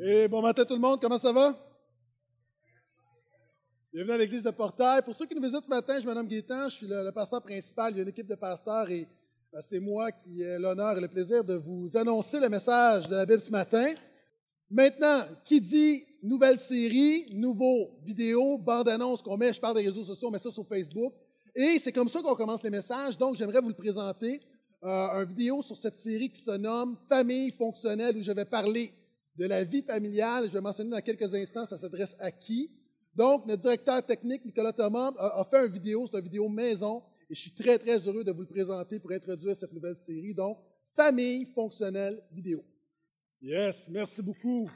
Et bon matin tout le monde, comment ça va? Bienvenue à l'église de Portail. Pour ceux qui nous visitent ce matin, je me nomme Gaétan, je suis le, pasteur principal. Il y a une équipe de pasteurs et ben, c'est moi qui ai l'honneur et le plaisir de vous annoncer le message de la Bible ce matin. Maintenant, qui dit nouvelle série, nouveau vidéo, bande-annonce qu'on met, je parle des réseaux sociaux, on met ça sur Facebook. Et c'est comme ça qu'on commence les messages. Donc, j'aimerais vous le présenter. Euh, une vidéo sur cette série qui se nomme Famille fonctionnelle, où je vais parler de la vie familiale. Je vais mentionner dans quelques instants, ça s'adresse à qui. Donc, notre directeur technique, Nicolas Thomas, a, fait une vidéo, c'est une vidéo maison, et je suis très, très heureux de vous le présenter pour introduire cette nouvelle série. Donc, Famille fonctionnelle vidéo. Yes, merci beaucoup.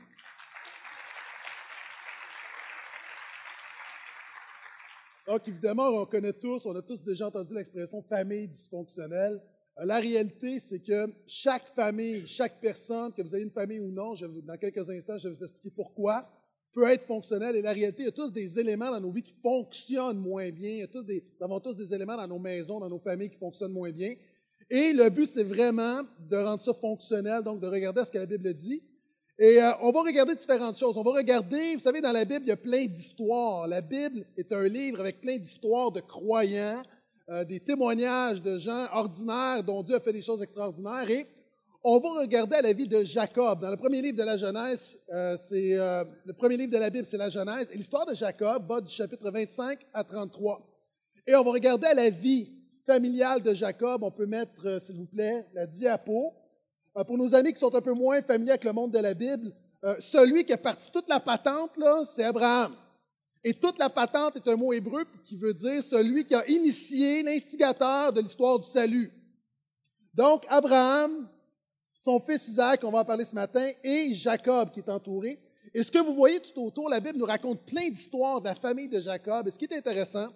Donc, évidemment, on connaît tous, on a tous déjà entendu l'expression famille dysfonctionnelle. Euh, la réalité, c'est que chaque famille, chaque personne, que vous ayez une famille ou non, dans quelques instants, je vais vous expliquer pourquoi, peut être fonctionnelle. Et la réalité, il y a tous des éléments dans nos vies qui fonctionnent moins bien. Il y a tous des, nous avons tous des éléments dans nos maisons, dans nos familles qui fonctionnent moins bien. Et le but, c'est vraiment de rendre ça fonctionnel, donc de regarder ce que la Bible dit. Et euh, on va regarder différentes choses. On va regarder, vous savez, dans la Bible, il y a plein d'histoires. La Bible est un livre avec plein d'histoires de croyants, euh, des témoignages de gens ordinaires dont Dieu a fait des choses extraordinaires. Et on va regarder la vie de Jacob. Dans le premier livre de la Genèse, euh, c'est le premier livre de la Bible, c'est la Genèse. Et l'histoire de Jacob va du chapitre 25 à 33. Et on va regarder la vie familiale de Jacob. On peut mettre, s'il vous plaît, la diapo. Euh, pour nos amis qui sont un peu moins familiers avec le monde de la Bible, euh, celui qui a parti toute la patente, là, c'est Abraham. Et toute la patente est un mot hébreu qui veut dire celui qui a initié, l'instigateur de l'histoire du salut. Donc, Abraham, son fils Isaac, on va en parler ce matin, et Jacob qui est entouré. Et ce que vous voyez tout autour, la Bible nous raconte plein d'histoires de la famille de Jacob. Et ce qui est intéressant,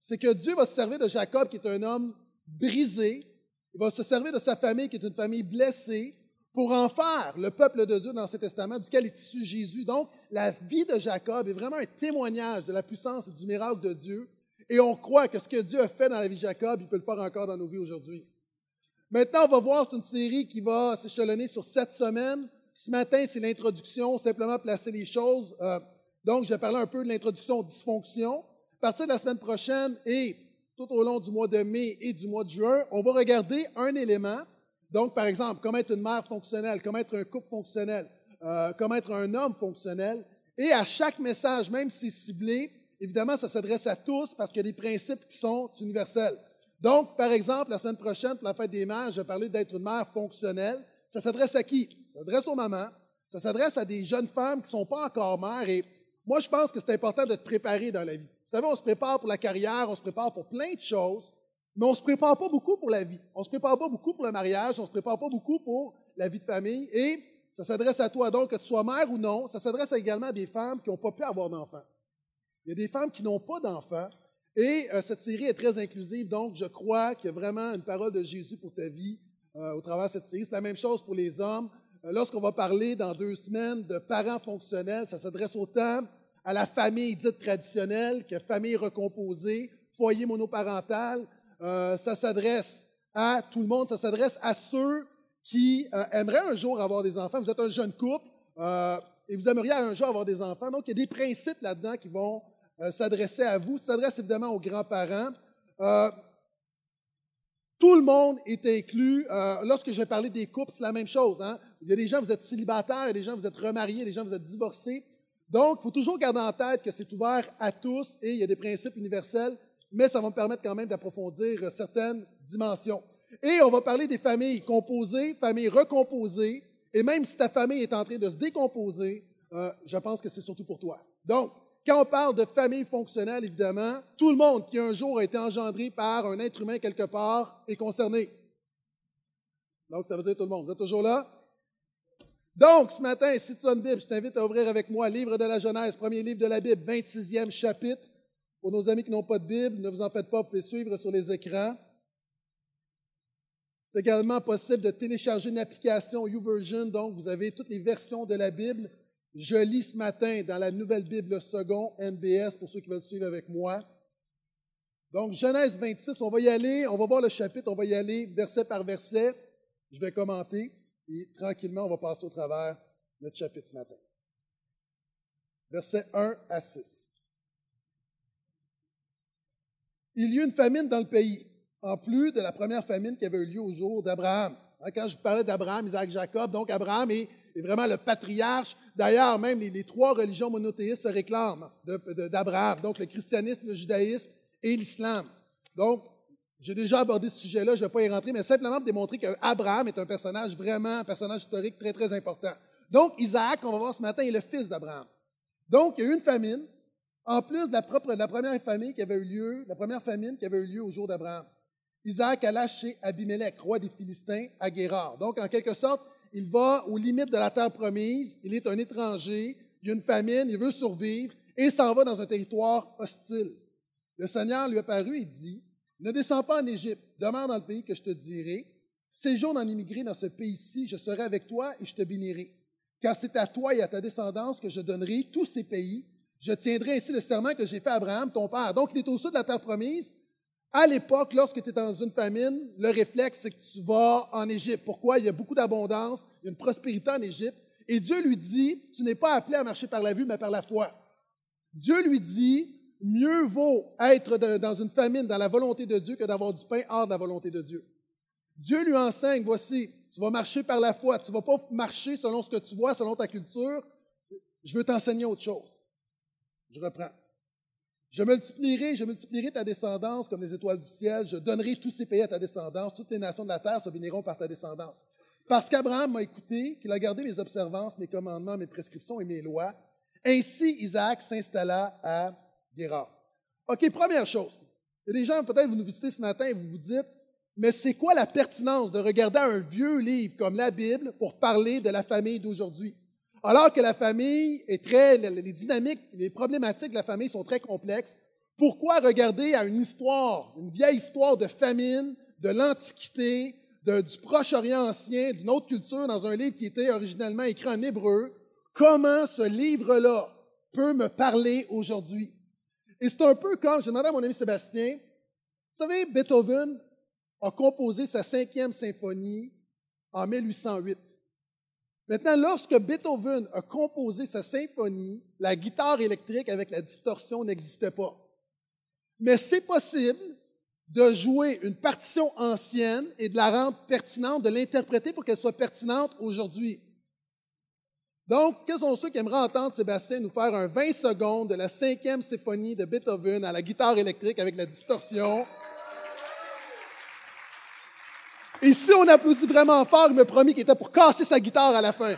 c'est que Dieu va se servir de Jacob, qui est un homme brisé, il va se servir de sa famille, qui est une famille blessée, pour en faire le peuple de Dieu dans cet testament, duquel est issu Jésus. Donc, la vie de Jacob est vraiment un témoignage de la puissance et du miracle de Dieu. Et on croit que ce que Dieu a fait dans la vie de Jacob, il peut le faire encore dans nos vies aujourd'hui. Maintenant, on va voir, c'est une série qui va s'échelonner sur sept semaines. Ce matin, c'est l'introduction, simplement placer les choses. Euh, donc, je parler un peu de l'introduction aux dysfonctions. À partir de la semaine prochaine et tout au long du mois de mai et du mois de juin, on va regarder un élément. Donc, par exemple, comment être une mère fonctionnelle, comment être un couple fonctionnel, euh, comment être un homme fonctionnel. Et à chaque message, même si ciblé, évidemment, ça s'adresse à tous parce qu'il y a des principes qui sont universels. Donc, par exemple, la semaine prochaine, pour la fête des mères, je vais parler d'être une mère fonctionnelle. Ça s'adresse à qui? Ça s'adresse aux mamans. Ça s'adresse à des jeunes femmes qui ne sont pas encore mères. Et moi, je pense que c'est important de te préparer dans la vie. Vous savez, on se prépare pour la carrière, on se prépare pour plein de choses, mais on ne se prépare pas beaucoup pour la vie. On ne se prépare pas beaucoup pour le mariage, on ne se prépare pas beaucoup pour la vie de famille. Et ça s'adresse à toi donc, que tu sois mère ou non. Ça s'adresse également à des femmes qui n'ont pas pu avoir d'enfants. Il y a des femmes qui n'ont pas d'enfants. Et euh, cette série est très inclusive, donc je crois qu'il y a vraiment une parole de Jésus pour ta vie euh, au travers de cette série. C'est la même chose pour les hommes. Euh, lorsqu'on va parler dans deux semaines de parents fonctionnels, ça s'adresse autant à la famille dite traditionnelle, qui est famille recomposée, foyer monoparental. Euh, ça s'adresse à tout le monde, ça s'adresse à ceux qui euh, aimeraient un jour avoir des enfants. Vous êtes un jeune couple euh, et vous aimeriez un jour avoir des enfants. Donc, il y a des principes là-dedans qui vont s'adresser à vous. S'adresse évidemment aux grands-parents. tout le monde est inclus. lorsque je vais parler des couples, c'est la même chose. Hein. Il y a des gens, vous êtes célibataires, il y a des gens, vous êtes remariés, des gens, vous êtes divorcés. Donc, il faut toujours garder en tête que c'est ouvert à tous et il y a des principes universels, mais ça va me permettre quand même d'approfondir certaines dimensions. Et on va parler des familles composées, familles recomposées, et même si ta famille est en train de se décomposer, euh, je pense que c'est surtout pour toi. Donc, quand on parle de famille fonctionnelle, évidemment, tout le monde qui un jour a été engendré par un être humain quelque part est concerné. Donc, ça veut dire tout le monde. Vous êtes toujours là? Donc, ce matin, si tu as une Bible, je t'invite à ouvrir avec moi Livre de la Genèse, premier livre de la Bible, 26e chapitre. Pour nos amis qui n'ont pas de Bible, ne vous en faites pas, vous pouvez suivre sur les écrans. C'est également possible de télécharger une application YouVersion, donc vous avez toutes les versions de la Bible. Je lis ce matin dans la nouvelle Bible second, NBS, pour ceux qui veulent suivre avec moi. Donc, Genèse 26, on va y aller, on va voir le chapitre, on va y aller verset par verset. Je vais commenter. Et tranquillement, on va passer au travers notre chapitre ce matin. versets 1 à 6. Il y eut une famine dans le pays, en plus de la première famine qui avait eu lieu au jour d'Abraham. Hein, quand je parlais d'Abraham, Isaac, Jacob, donc Abraham est, vraiment le patriarche. D'ailleurs, même les, trois religions monothéistes se réclament d'Abraham, donc le christianisme, le judaïsme et l'islam. Donc, j'ai déjà abordé ce sujet-là, je ne vais pas y rentrer, mais simplement pour démontrer qu'Abraham est un personnage vraiment, un personnage historique très, très important. Donc, Isaac, on va voir ce matin, est le fils d'Abraham. Donc, il y a eu une famine, en plus de la, première famine qui avait eu lieu, la première famine qui avait eu lieu au jour d'Abraham. Isaac alla chez Abimelech, roi des Philistins, à Guérard. Donc, en quelque sorte, il va aux limites de la terre promise, il est un étranger, il y a une famine, il veut survivre, et s'en va dans un territoire hostile. Le Seigneur lui a paru et dit, ne descends pas en Égypte, demeure dans le pays que je te dirai, séjourne en immigré dans ce pays-ci, je serai avec toi et je te bénirai. Car c'est à toi et à ta descendance que je donnerai tous ces pays. Je tiendrai ainsi le serment que j'ai fait à Abraham, ton père. Donc, il est au sud de la terre promise, à l'époque, lorsque tu es dans une famine, le réflexe, c'est que tu vas en Égypte. Pourquoi? Il y a beaucoup d'abondance, il y a une prospérité en Égypte. Et Dieu lui dit, tu n'es pas appelé à marcher par la vue, mais par la foi. Dieu lui dit, mieux vaut être dans une famine dans la volonté de Dieu que d'avoir du pain hors de la volonté de Dieu. Dieu lui enseigne, voici, tu vas marcher par la foi, tu ne vas pas marcher selon ce que tu vois, selon ta culture. Je veux t'enseigner autre chose. Je reprends. Je multiplierai, je multiplierai ta descendance comme les étoiles du ciel. Je donnerai tous ces pays à ta descendance. Toutes les nations de la terre se béniront par ta descendance. Parce qu'Abraham m'a écouté, qu'il a gardé mes observances, mes commandements, mes prescriptions et mes lois. Ainsi, Isaac s'installa à Guérard. OK, première chose. Il y a des gens, peut-être, vous nous visitez ce matin et vous vous dites, mais c'est quoi la pertinence de regarder un vieux livre comme la Bible pour parler de la famille d'aujourd'hui? Alors que la famille est très, les dynamiques, les problématiques de la famille sont très complexes, pourquoi regarder à une histoire, une vieille histoire de famine, de l'Antiquité, du Proche-Orient ancien, d'une autre culture, dans un livre qui était originellement écrit en hébreu, comment ce livre-là peut me parler aujourd'hui? Et c'est un peu comme, j'ai demandé à mon ami Sébastien, vous savez, Beethoven a composé sa cinquième symphonie en 1808. Maintenant, lorsque Beethoven a composé sa symphonie, la guitare électrique avec la distorsion n'existait pas. Mais c'est possible de jouer une partition ancienne et de la rendre pertinente, de l'interpréter pour qu'elle soit pertinente aujourd'hui. Donc, quels sont ceux qui aimeraient entendre Sébastien nous faire un 20 secondes de la cinquième symphonie de Beethoven à la guitare électrique avec la distorsion? Et si on applaudit vraiment fort, il me promis qu'il était pour casser sa guitare à la fin.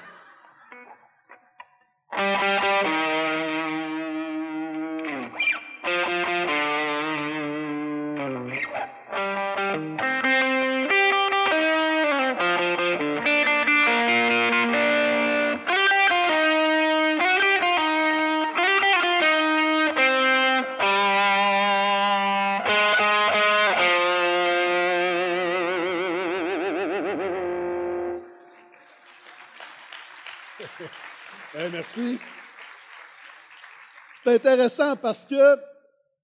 C'est intéressant parce que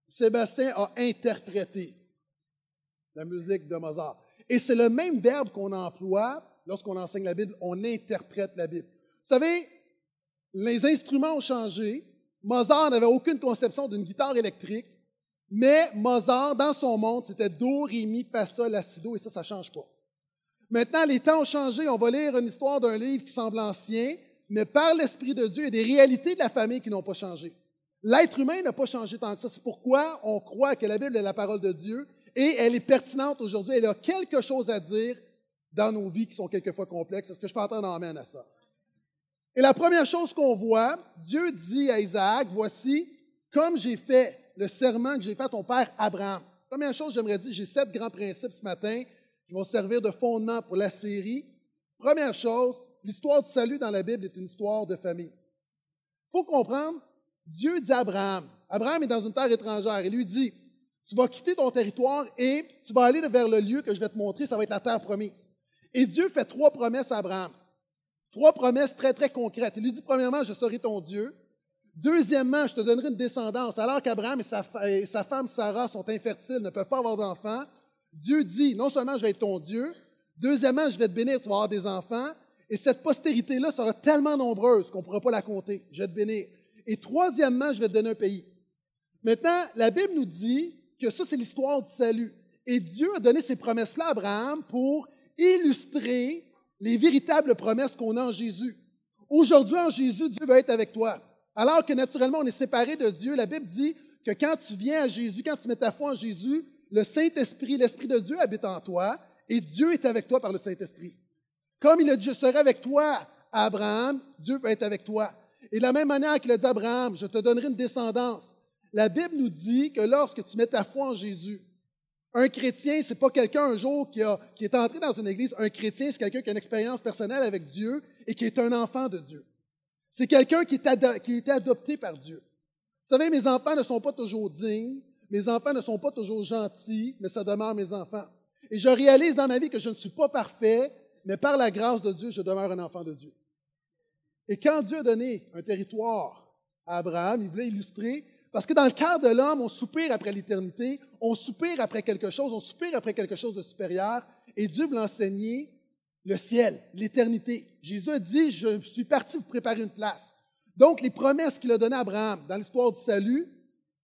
Sébastien a interprété la musique de Mozart. Et c'est le même verbe qu'on emploie lorsqu'on enseigne la Bible, on interprète la Bible. Vous savez, les instruments ont changé. Mozart n'avait aucune conception d'une guitare électrique, mais Mozart, dans son monde, c'était Do, Ré, Mi, Fa, Sol, La, Si, Do, et ça, ça ne change pas. Maintenant, les temps ont changé. On va lire une histoire d'un livre qui semble ancien, mais par l'Esprit de Dieu, il y a des réalités de la famille qui n'ont pas changé. L'être humain n'a pas changé tant que ça. C'est pourquoi on croit que la Bible est la parole de Dieu et elle est pertinente aujourd'hui. Elle a quelque chose à dire dans nos vies qui sont quelquefois complexes. Est-ce que je peux entendre amène à ça? Et la première chose qu'on voit, Dieu dit à Isaac, voici, comme j'ai fait le serment que j'ai fait à ton père Abraham. Première chose, j'aimerais dire, j'ai sept grands principes ce matin qui vont servir de fondement pour la série. Première chose, l'histoire du salut dans la Bible est une histoire de famille. Il faut comprendre, Dieu dit à Abraham, Abraham est dans une terre étrangère, il lui dit, tu vas quitter ton territoire et tu vas aller vers le lieu que je vais te montrer, ça va être la terre promise. Et Dieu fait trois promesses à Abraham. Trois promesses très, très concrètes. Il lui dit, premièrement, je serai ton Dieu. Deuxièmement, je te donnerai une descendance. Alors qu'Abraham et sa, et sa femme Sarah sont infertiles, ne peuvent pas avoir d'enfants, Dieu dit, non seulement je vais être ton Dieu, deuxièmement, je vais te bénir, tu vas avoir des enfants, et cette postérité-là sera tellement nombreuse qu'on ne pourra pas la compter. Je vais te bénir. Et troisièmement, je vais te donner un pays. Maintenant, la Bible nous dit que ça, c'est l'histoire du salut. Et Dieu a donné ces promesses-là à Abraham pour illustrer les véritables promesses qu'on a en Jésus. Aujourd'hui, en Jésus, Dieu va être avec toi. Alors que naturellement, on est séparé de Dieu, la Bible dit que quand tu viens à Jésus, quand tu mets ta foi en Jésus, le Saint-Esprit, l'Esprit de Dieu habite en toi et Dieu est avec toi par le Saint-Esprit. Comme il a dit, je serai avec toi, Abraham, Dieu va être avec toi. Et de la même manière qu'il a dit Abraham, je te donnerai une descendance. La Bible nous dit que lorsque tu mets ta foi en Jésus, un chrétien, c'est pas quelqu'un un jour qui est entré dans une église. Un chrétien, c'est quelqu'un qui a une expérience personnelle avec Dieu et qui est un enfant de Dieu. C'est quelqu'un qui, qui a été adopté par Dieu. Vous savez, mes enfants ne sont pas toujours dignes, mes enfants ne sont pas toujours gentils, mais ça demeure mes enfants. Et je réalise dans ma vie que je ne suis pas parfait, mais par la grâce de Dieu, je demeure un enfant de Dieu. Et quand Dieu a donné un territoire à Abraham, il voulait illustrer, parce que dans le cœur de l'homme, on soupire après l'éternité, on soupire après quelque chose, on soupire après quelque chose de supérieur, et Dieu veut enseigner le ciel, l'éternité. Jésus a dit, je suis parti vous préparer une place. Donc, les promesses qu'il a données à Abraham dans l'histoire du salut,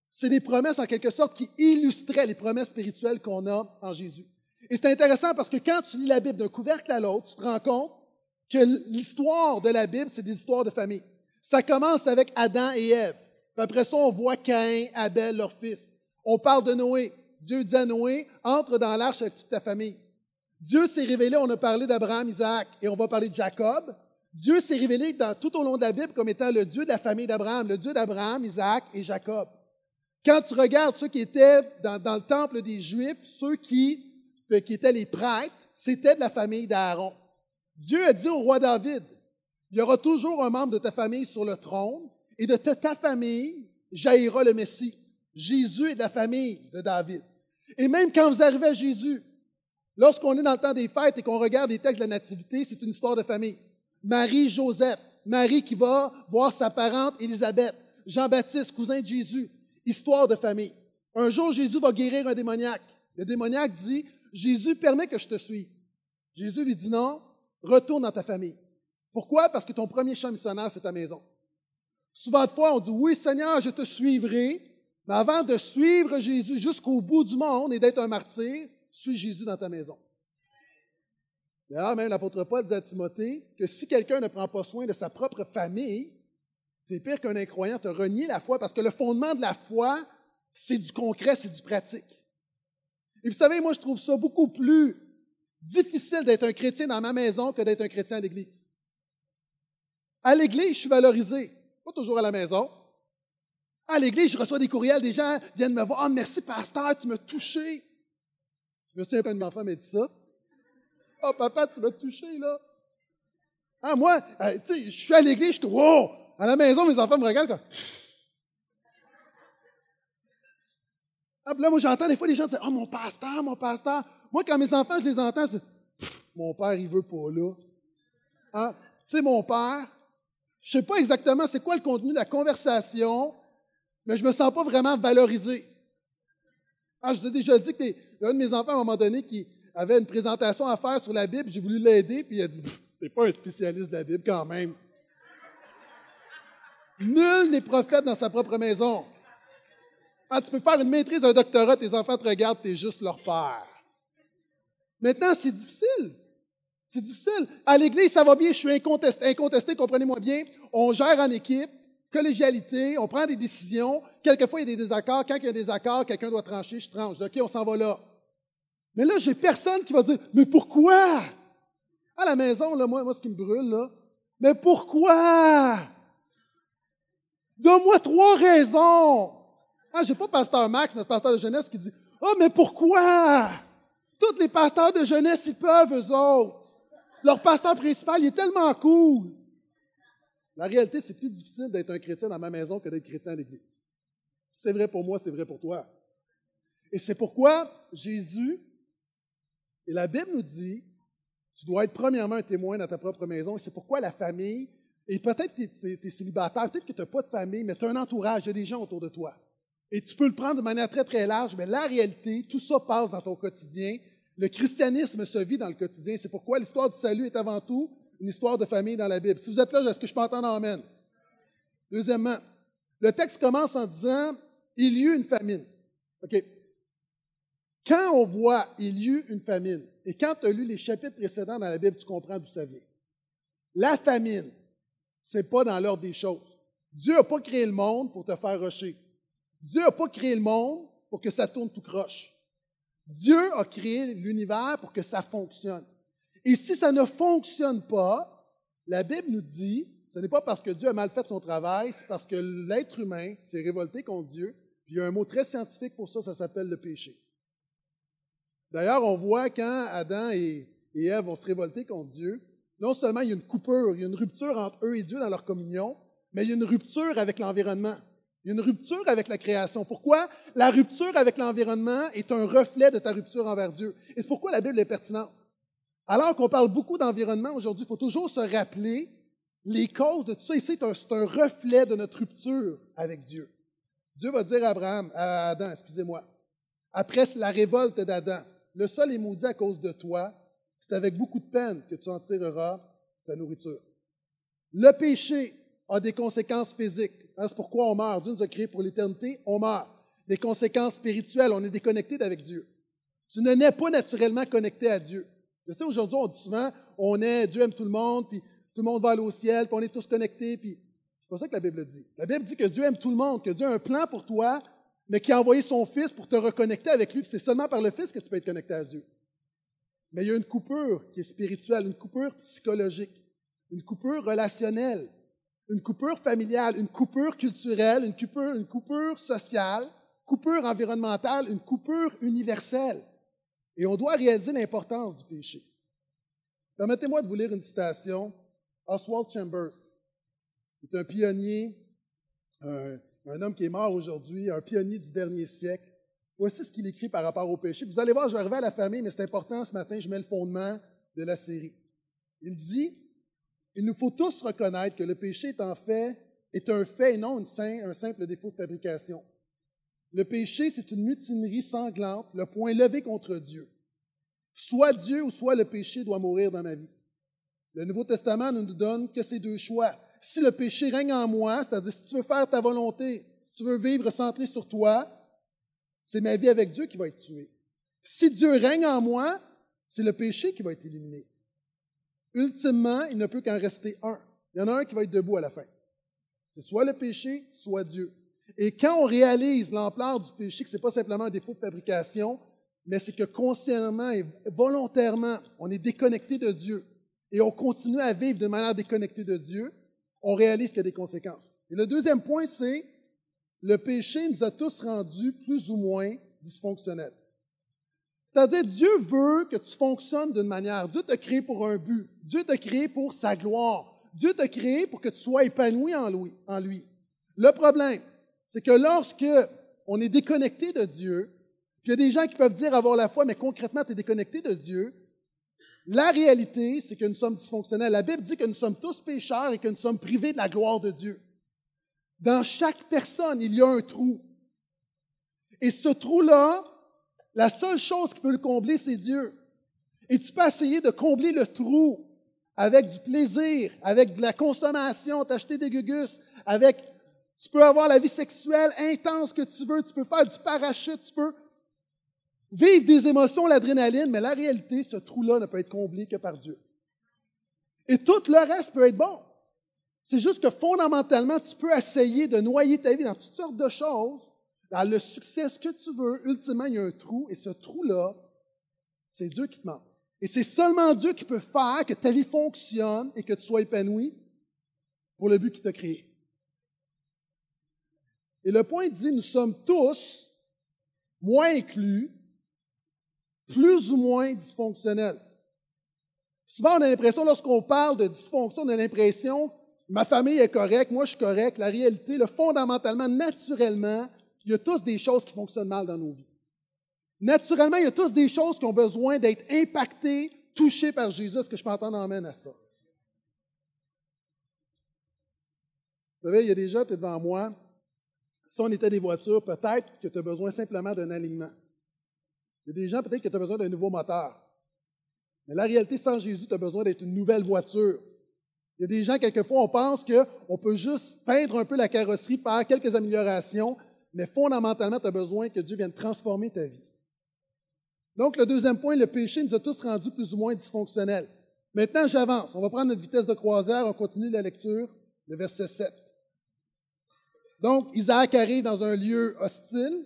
c'est des promesses en quelque sorte qui illustraient les promesses spirituelles qu'on a en Jésus. Et c'est intéressant parce que quand tu lis la Bible d'un couvercle à l'autre, tu te rends compte que l'histoire de la Bible, c'est des histoires de famille. Ça commence avec Adam et Ève. Puis après ça, on voit Caïn, Abel, leur fils. On parle de Noé. Dieu dit à Noé, entre dans l'arche avec toute ta famille. Dieu s'est révélé, on a parlé d'Abraham, Isaac, et on va parler de Jacob. Dieu s'est révélé dans, tout au long de la Bible comme étant le Dieu de la famille d'Abraham, le Dieu d'Abraham, Isaac et Jacob. Quand tu regardes ceux qui étaient dans, le temple des Juifs, ceux qui, euh, qui étaient les prêtres, c'était de la famille d'Aaron. Dieu a dit au roi David, il y aura toujours un membre de ta famille sur le trône, et de ta famille jaillira le Messie. Jésus est de la famille de David. Et même quand vous arrivez à Jésus, lorsqu'on est dans le temps des fêtes et qu'on regarde les textes de la Nativité, c'est une histoire de famille. Marie, Joseph, Marie qui va voir sa parente Élisabeth, Jean-Baptiste, cousin de Jésus, histoire de famille. Un jour, Jésus va guérir un démoniaque. Le démoniaque dit, Jésus permet que je te suive. Jésus lui dit non, retourne dans ta famille. Pourquoi? Parce que ton premier champ missionnaire, c'est ta maison. Souvent de fois, on dit, oui Seigneur, je te suivrai, mais avant de suivre Jésus jusqu'au bout du monde et d'être un martyr, suis Jésus dans ta maison. D'ailleurs, même l'apôtre Paul dit à Timothée que si quelqu'un ne prend pas soin de sa propre famille, c'est pire qu'un incroyant te renier la foi, parce que le fondement de la foi, c'est du concret, c'est du pratique. Et vous savez, moi, je trouve ça beaucoup plus difficile d'être un chrétien dans ma maison que d'être un chrétien à l'église. À l'église, je suis valorisé, pas toujours à la maison. À l'église, je reçois des courriels, des gens viennent me voir. Ah, merci, pasteur, tu m'as touché. Je me souviens pas de enfant m'a dit ça. Oh, papa, tu m'as touché, là. Ah, moi, euh, tu sais, je suis à l'église, je suis wow! À la maison, mes enfants me regardent comme. Ah, là, moi, j'entends des fois les gens dire Oh, mon pasteur, mon pasteur. Moi, quand mes enfants, je les entends, c'est Mon père, il veut pas là. Hein? Tu sais, mon père, je sais pas exactement c'est quoi le contenu de la conversation, mais je me sens pas vraiment valorisé. Ah, je vous ai déjà dit que un de mes enfants, à un moment donné, qui avait une présentation à faire sur la Bible, j'ai voulu l'aider, puis il a dit T'es pas un spécialiste de la Bible quand même. Nul n'est prophète dans sa propre maison. Ah, tu peux faire une maîtrise, un doctorat, tes enfants te regardent, tu juste leur père. Maintenant, c'est difficile. C'est difficile. À l'Église, ça va bien, je suis incontesté, incontesté comprenez-moi bien. On gère en équipe, collégialité, on prend des décisions. Quelquefois, il y a des désaccords. Quand il y a des désaccords, quelqu'un doit trancher, je tranche. OK, on s'en va là. Mais là, j'ai personne qui va dire, mais pourquoi? À la maison, là, moi, moi, ce qui me brûle, là, mais pourquoi? Donne-moi trois raisons. Ah, j'ai pas pasteur Max, notre pasteur de jeunesse, qui dit, oh, mais pourquoi? Tous les pasteurs de jeunesse, ils peuvent, eux autres. Leur pasteur principal, il est tellement cool. La réalité, c'est plus difficile d'être un chrétien dans ma maison que d'être chrétien à l'église. C'est vrai pour moi, c'est vrai pour toi. Et c'est pourquoi Jésus et la Bible nous dit, tu dois être premièrement un témoin dans ta propre maison. Et c'est pourquoi la famille, et peut-être que tu es, célibataire, peut-être que tu n'as pas de famille, mais tu as un entourage, il y a des gens autour de toi. Et tu peux le prendre de manière très, très large, mais la réalité, tout ça passe dans ton quotidien. Le christianisme se vit dans le quotidien. C'est pourquoi l'histoire du salut est avant tout une histoire de famille dans la Bible. Si vous êtes là, est-ce que je peux entendre Amen? Deuxièmement, Le texte commence en disant Il y eut une famine. OK. Quand on voit Il y eut une famine, et quand tu as lu les chapitres précédents dans la Bible, tu comprends d'où ça vient. La famine, ce n'est pas dans l'ordre des choses. Dieu n'a pas créé le monde pour te faire rocher. Dieu n'a pas créé le monde pour que ça tourne tout croche. Dieu a créé l'univers pour que ça fonctionne. Et si ça ne fonctionne pas, la Bible nous dit, ce n'est pas parce que Dieu a mal fait son travail, c'est parce que l'être humain s'est révolté contre Dieu. Puis il y a un mot très scientifique pour ça, ça s'appelle le péché. D'ailleurs, on voit quand Adam et, et Ève vont se révolter contre Dieu, non seulement il y a une coupure, il y a une rupture entre eux et Dieu dans leur communion, mais il y a une rupture avec l'environnement. Il y a une rupture avec la création. Pourquoi? La rupture avec l'environnement est un reflet de ta rupture envers Dieu. Et c'est pourquoi la Bible est pertinente. Alors qu'on parle beaucoup d'environnement aujourd'hui, il faut toujours se rappeler les causes de tout ça. Ici, c'est un, reflet de notre rupture avec Dieu. Dieu va dire à Abraham, à Adam, excusez-moi, après la révolte d'Adam, le sol est maudit à cause de toi, c'est avec beaucoup de peine que tu en tireras ta nourriture. Le péché a des conséquences physiques. Hein, c'est pourquoi on meurt. Dieu nous a créés pour l'éternité, on meurt. Des conséquences spirituelles, on est déconnecté avec Dieu. Tu ne nais pas naturellement connecté à Dieu. Je sais, aujourd'hui, on dit souvent, on est, Dieu aime tout le monde, puis tout le monde va aller au ciel, puis on est tous connectés, puis c'est pas ça que la Bible dit. La Bible dit que Dieu aime tout le monde, que Dieu a un plan pour toi, mais qui a envoyé son Fils pour te reconnecter avec lui, puis c'est seulement par le Fils que tu peux être connecté à Dieu. Mais il y a une coupure qui est spirituelle, une coupure psychologique, une coupure relationnelle, une coupure familiale, une coupure culturelle, une coupure, une coupure sociale, coupure environnementale, une coupure universelle. Et on doit réaliser l'importance du péché. Permettez-moi de vous lire une citation. Oswald Chambers est un pionnier, un, homme qui est mort aujourd'hui, un pionnier du dernier siècle. Voici ce qu'il écrit par rapport au péché. Vous allez voir, je vais à la famille, mais c'est important ce matin, je mets le fondement de la série. Il dit, il nous faut tous reconnaître que le péché est en fait, est un fait et non un simple défaut de fabrication. Le péché, c'est une mutinerie sanglante, le point levé contre Dieu. Soit Dieu ou soit le péché doit mourir dans ma vie. Le Nouveau Testament ne nous donne que ces deux choix. Si le péché règne en moi, c'est-à-dire si tu veux faire ta volonté, si tu veux vivre centré sur toi, c'est ma vie avec Dieu qui va être tuée. Si Dieu règne en moi, c'est le péché qui va être éliminé. Ultimement, il ne peut qu'en rester un. Il y en a un qui va être debout à la fin. C'est soit le péché, soit Dieu. Et quand on réalise l'ampleur du péché, que ce n'est pas simplement un défaut de fabrication, mais c'est que consciemment et volontairement, on est déconnecté de Dieu et on continue à vivre de manière déconnectée de Dieu, on réalise qu'il y a des conséquences. Et le deuxième point, c'est le péché nous a tous rendus plus ou moins dysfonctionnels. C'est-à-dire, Dieu veut que tu fonctionnes d'une manière. Dieu t'a créé pour un but. Dieu t'a créé pour sa gloire. Dieu t'a créé pour que tu sois épanoui en lui. Le problème, c'est que lorsque on est déconnecté de Dieu, puis il y a des gens qui peuvent dire avoir la foi, mais concrètement, tu es déconnecté de Dieu, la réalité, c'est que nous sommes dysfonctionnels. La Bible dit que nous sommes tous pécheurs et que nous sommes privés de la gloire de Dieu. Dans chaque personne, il y a un trou. Et ce trou-là, la seule chose qui peut le combler, c'est Dieu. Et tu peux essayer de combler le trou avec du plaisir, avec de la consommation, t'acheter des gugus, avec, tu peux avoir la vie sexuelle intense que tu veux, tu peux faire du parachute, tu peux vivre des émotions, l'adrénaline, mais la réalité, ce trou-là ne peut être comblé que par Dieu. Et tout le reste peut être bon. C'est juste que fondamentalement, tu peux essayer de noyer ta vie dans toutes sortes de choses, le succès, ce que tu veux. Ultimement, il y a un trou, et ce trou-là, c'est Dieu qui te manque. Et c'est seulement Dieu qui peut faire que ta vie fonctionne et que tu sois épanoui pour le but qu'il t'a créé. Et le point dit, nous sommes tous moins inclus, plus ou moins dysfonctionnels. Souvent, on a l'impression, lorsqu'on parle de dysfonction, on a l'impression, ma famille est correcte, moi je suis correct. La réalité, le fondamentalement, naturellement, il y a tous des choses qui fonctionnent mal dans nos vies. Naturellement, il y a tous des choses qui ont besoin d'être impactées, touchées par Jésus. Est-ce que je peux entendre amène à ça? Vous savez, il y a des gens, tu es devant moi. Si on était des voitures, peut-être que tu as besoin simplement d'un alignement. Il y a des gens, peut-être que tu as besoin d'un nouveau moteur. Mais la réalité, sans Jésus, tu as besoin d'être une nouvelle voiture. Il y a des gens, quelquefois, on pense qu'on peut juste peindre un peu la carrosserie par quelques améliorations, mais fondamentalement, tu as besoin que Dieu vienne transformer ta vie. Donc, le deuxième point, le péché nous a tous rendus plus ou moins dysfonctionnels. Maintenant, j'avance. On va prendre notre vitesse de croisière, on continue la lecture, le verset 7. Donc, Isaac arrive dans un lieu hostile.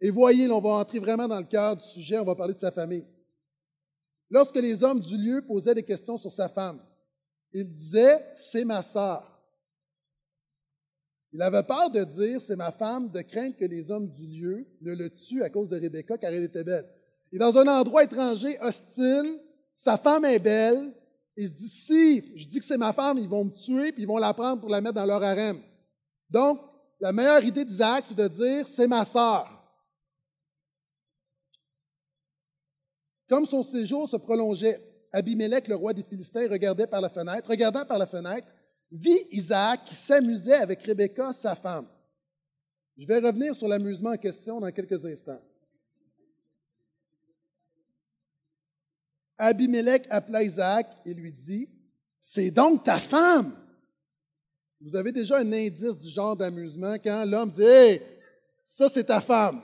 Et voyez, on va entrer vraiment dans le cœur du sujet, on va parler de sa famille. Lorsque les hommes du lieu posaient des questions sur sa femme, il disait, c'est ma sœur. Il avait peur de dire, c'est ma femme, de craindre que les hommes du lieu ne le tuent à cause de Rebecca, car elle était belle. Et dans un endroit étranger, hostile, sa femme est belle. Il se dit, si je dis que c'est ma femme, ils vont me tuer, puis ils vont la prendre pour la mettre dans leur harem. Donc, la meilleure idée d'Isaac, c'est de dire, c'est ma sœur. Comme son séjour se prolongeait, Abimelech, le roi des Philistins, regardait par la fenêtre. Regardant par la fenêtre, vit Isaac qui s'amusait avec Rebecca, sa femme. Je vais revenir sur l'amusement en question dans quelques instants. Abimelech appela Isaac et lui dit, C'est donc ta femme. Vous avez déjà un indice du genre d'amusement quand l'homme dit, Hé, ça c'est ta femme.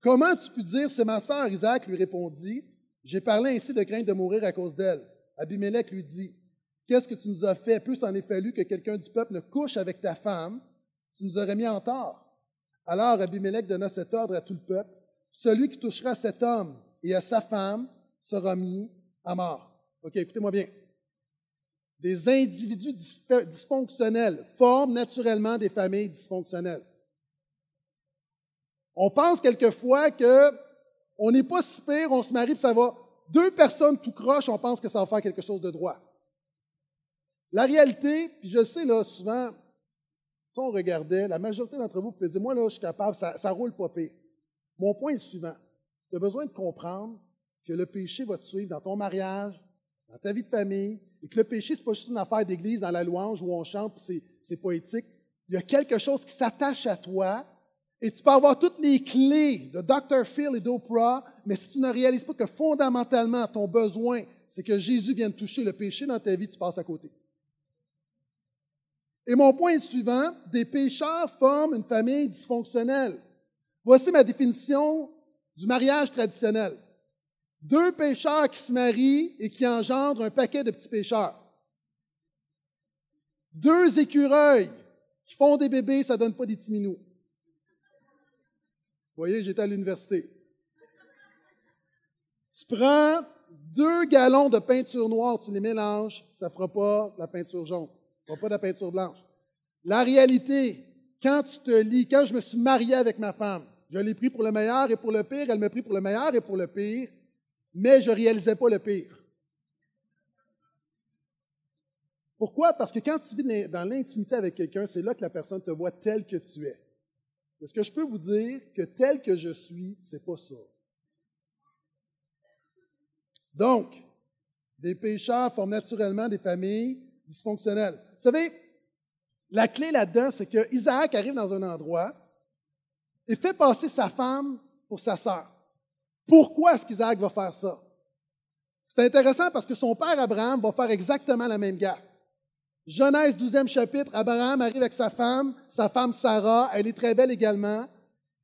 Comment tu peux dire, c'est ma sœur, Isaac lui répondit, j'ai parlé ainsi de crainte de mourir à cause d'elle. Abimelech lui dit, qu'est-ce que tu nous as fait? Plus en est fallu que quelqu'un du peuple ne couche avec ta femme, tu nous aurais mis en tort. Alors Abimelech donna cet ordre à tout le peuple, celui qui touchera cet homme et à sa femme sera mis à mort. OK, écoutez-moi bien. Des individus dysfonctionnels forment naturellement des familles dysfonctionnelles. On pense quelquefois que on n'est pas si on se marie, puis ça va. Deux personnes tout croche, on pense que ça va faire quelque chose de droit. La réalité, puis je sais, là, souvent, si on regardait, la majorité d'entre vous pouvez dire, moi, là, je suis capable, ça, roule pas pire. Mon point est suivant. Tu as besoin de comprendre que le péché va te suivre dans ton mariage, dans ta vie de famille, et que le péché, c'est pas juste une affaire d'église dans la louange où on chante, puis c'est poétique. Il y a quelque chose qui s'attache à toi et tu peux avoir toutes les clés de Dr. Phil et d'Oprah, mais si tu ne réalises pas que fondamentalement, ton besoin, c'est que Jésus vienne toucher le péché dans ta vie, tu passes à côté. Et mon point est suivant, des pécheurs forment une famille dysfonctionnelle. Voici ma définition du mariage traditionnel. Deux pécheurs qui se marient et qui engendrent un paquet de petits pécheurs. Deux écureuils qui font des bébés, ça ne donne pas des. Vous voyez, j'étais à l'université. Tu prends deux gallons de peinture noire, tu les mélanges, ça ne fera pas la peinture jaune, ça ne fera pas de la peinture blanche. La réalité, quand tu te lis, quand je me suis marié avec ma femme, je l'ai pris pour le meilleur et pour le pire, elle m'a pris pour le meilleur et pour le pire, mais je ne réalisais pas le pire. Pourquoi? Parce que quand tu vis dans l'intimité avec quelqu'un, c'est là que la personne te voit tel que tu es. Est-ce que je peux vous dire que tel que je suis, c'est pas ça? Donc, des pécheurs forment naturellement des familles dysfonctionnelles. Vous savez, la clé là-dedans, c'est que Isaac arrive dans un endroit et fait passer sa femme pour sa sœur. Pourquoi est-ce qu'Isaac va faire ça? C'est intéressant parce que son père Abraham va faire exactement la même gaffe. Genèse 12e chapitre, Abraham arrive avec sa femme, sa femme Sarah, elle est très belle également.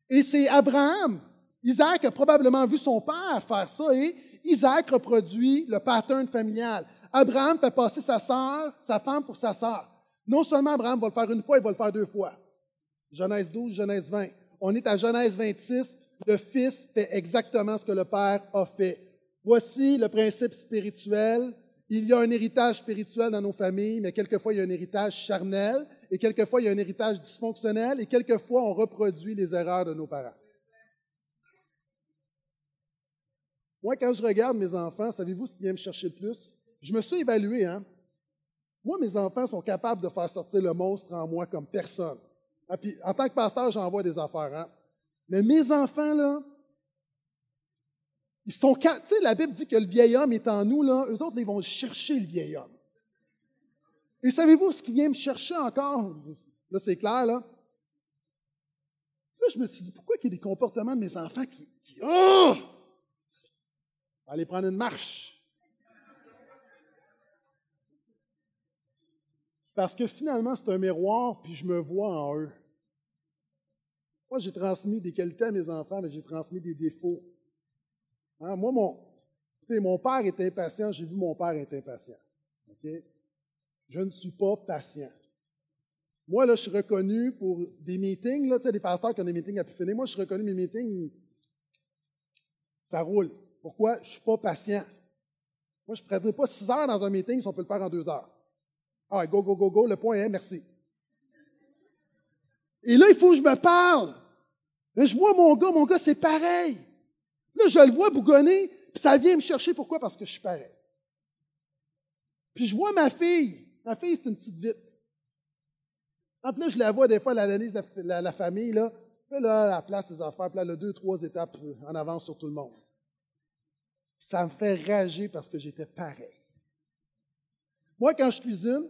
Et c'est Abraham, Isaac a probablement vu son père faire ça et Isaac reproduit le pattern familial. Abraham fait passer sa sœur, sa femme pour sa sœur. Non seulement Abraham va le faire une fois, il va le faire deux fois. Genèse 12, Genèse 20. On est à Genèse 26. Le fils fait exactement ce que le père a fait. Voici le principe spirituel il y a un héritage spirituel dans nos familles, mais quelquefois il y a un héritage charnel, et quelquefois il y a un héritage dysfonctionnel, et quelquefois on reproduit les erreurs de nos parents. Moi, quand je regarde mes enfants, savez-vous ce qui vient me chercher le plus? Je me suis évalué, hein? Moi, mes enfants sont capables de faire sortir le monstre en moi comme personne. Ah, puis, en tant que pasteur, j'envoie des affaires, hein? Mais mes enfants, là, ils sont, tu sais, la Bible dit que le vieil homme est en nous, là. Eux autres, ils vont chercher le vieil homme. Et savez-vous ce qui vient me chercher encore? Là, c'est clair, là. Là, je me suis dit, pourquoi il y a des comportements de mes enfants qui. oh! aller prendre une marche. Parce que finalement, c'est un miroir, puis je me vois en eux. Moi, j'ai transmis des qualités à mes enfants, mais j'ai transmis des défauts. Hein, moi, mon, mon père est impatient, j'ai vu mon père être impatient. Je ne suis pas patient. Moi, là, je suis reconnu pour des meetings, là, des pasteurs qui ont des meetings à pu finir. Moi, je suis reconnu, mes meetings, ça roule. Pourquoi? Je ne suis pas patient. Moi, je ne prendrai pas six heures dans un meeting si on peut le faire en deux heures. Ah, go, go, go, go, le point est merci. Et là, il faut que je me parle. Mais je vois mon gars, mon gars, c'est pareil. Là, je le vois bougonner, puis ça vient me chercher. Pourquoi? Parce que je suis pareil. Puis je vois ma fille. Ma fille, c'est une petite vite. En plus, je la vois des fois, elle analyse la, la, famille, là. Puis là, elle place ses affaires, puis là, elle a deux, trois étapes en avance sur tout le monde. Ça me fait rager parce que j'étais pareil. Moi, quand je cuisine,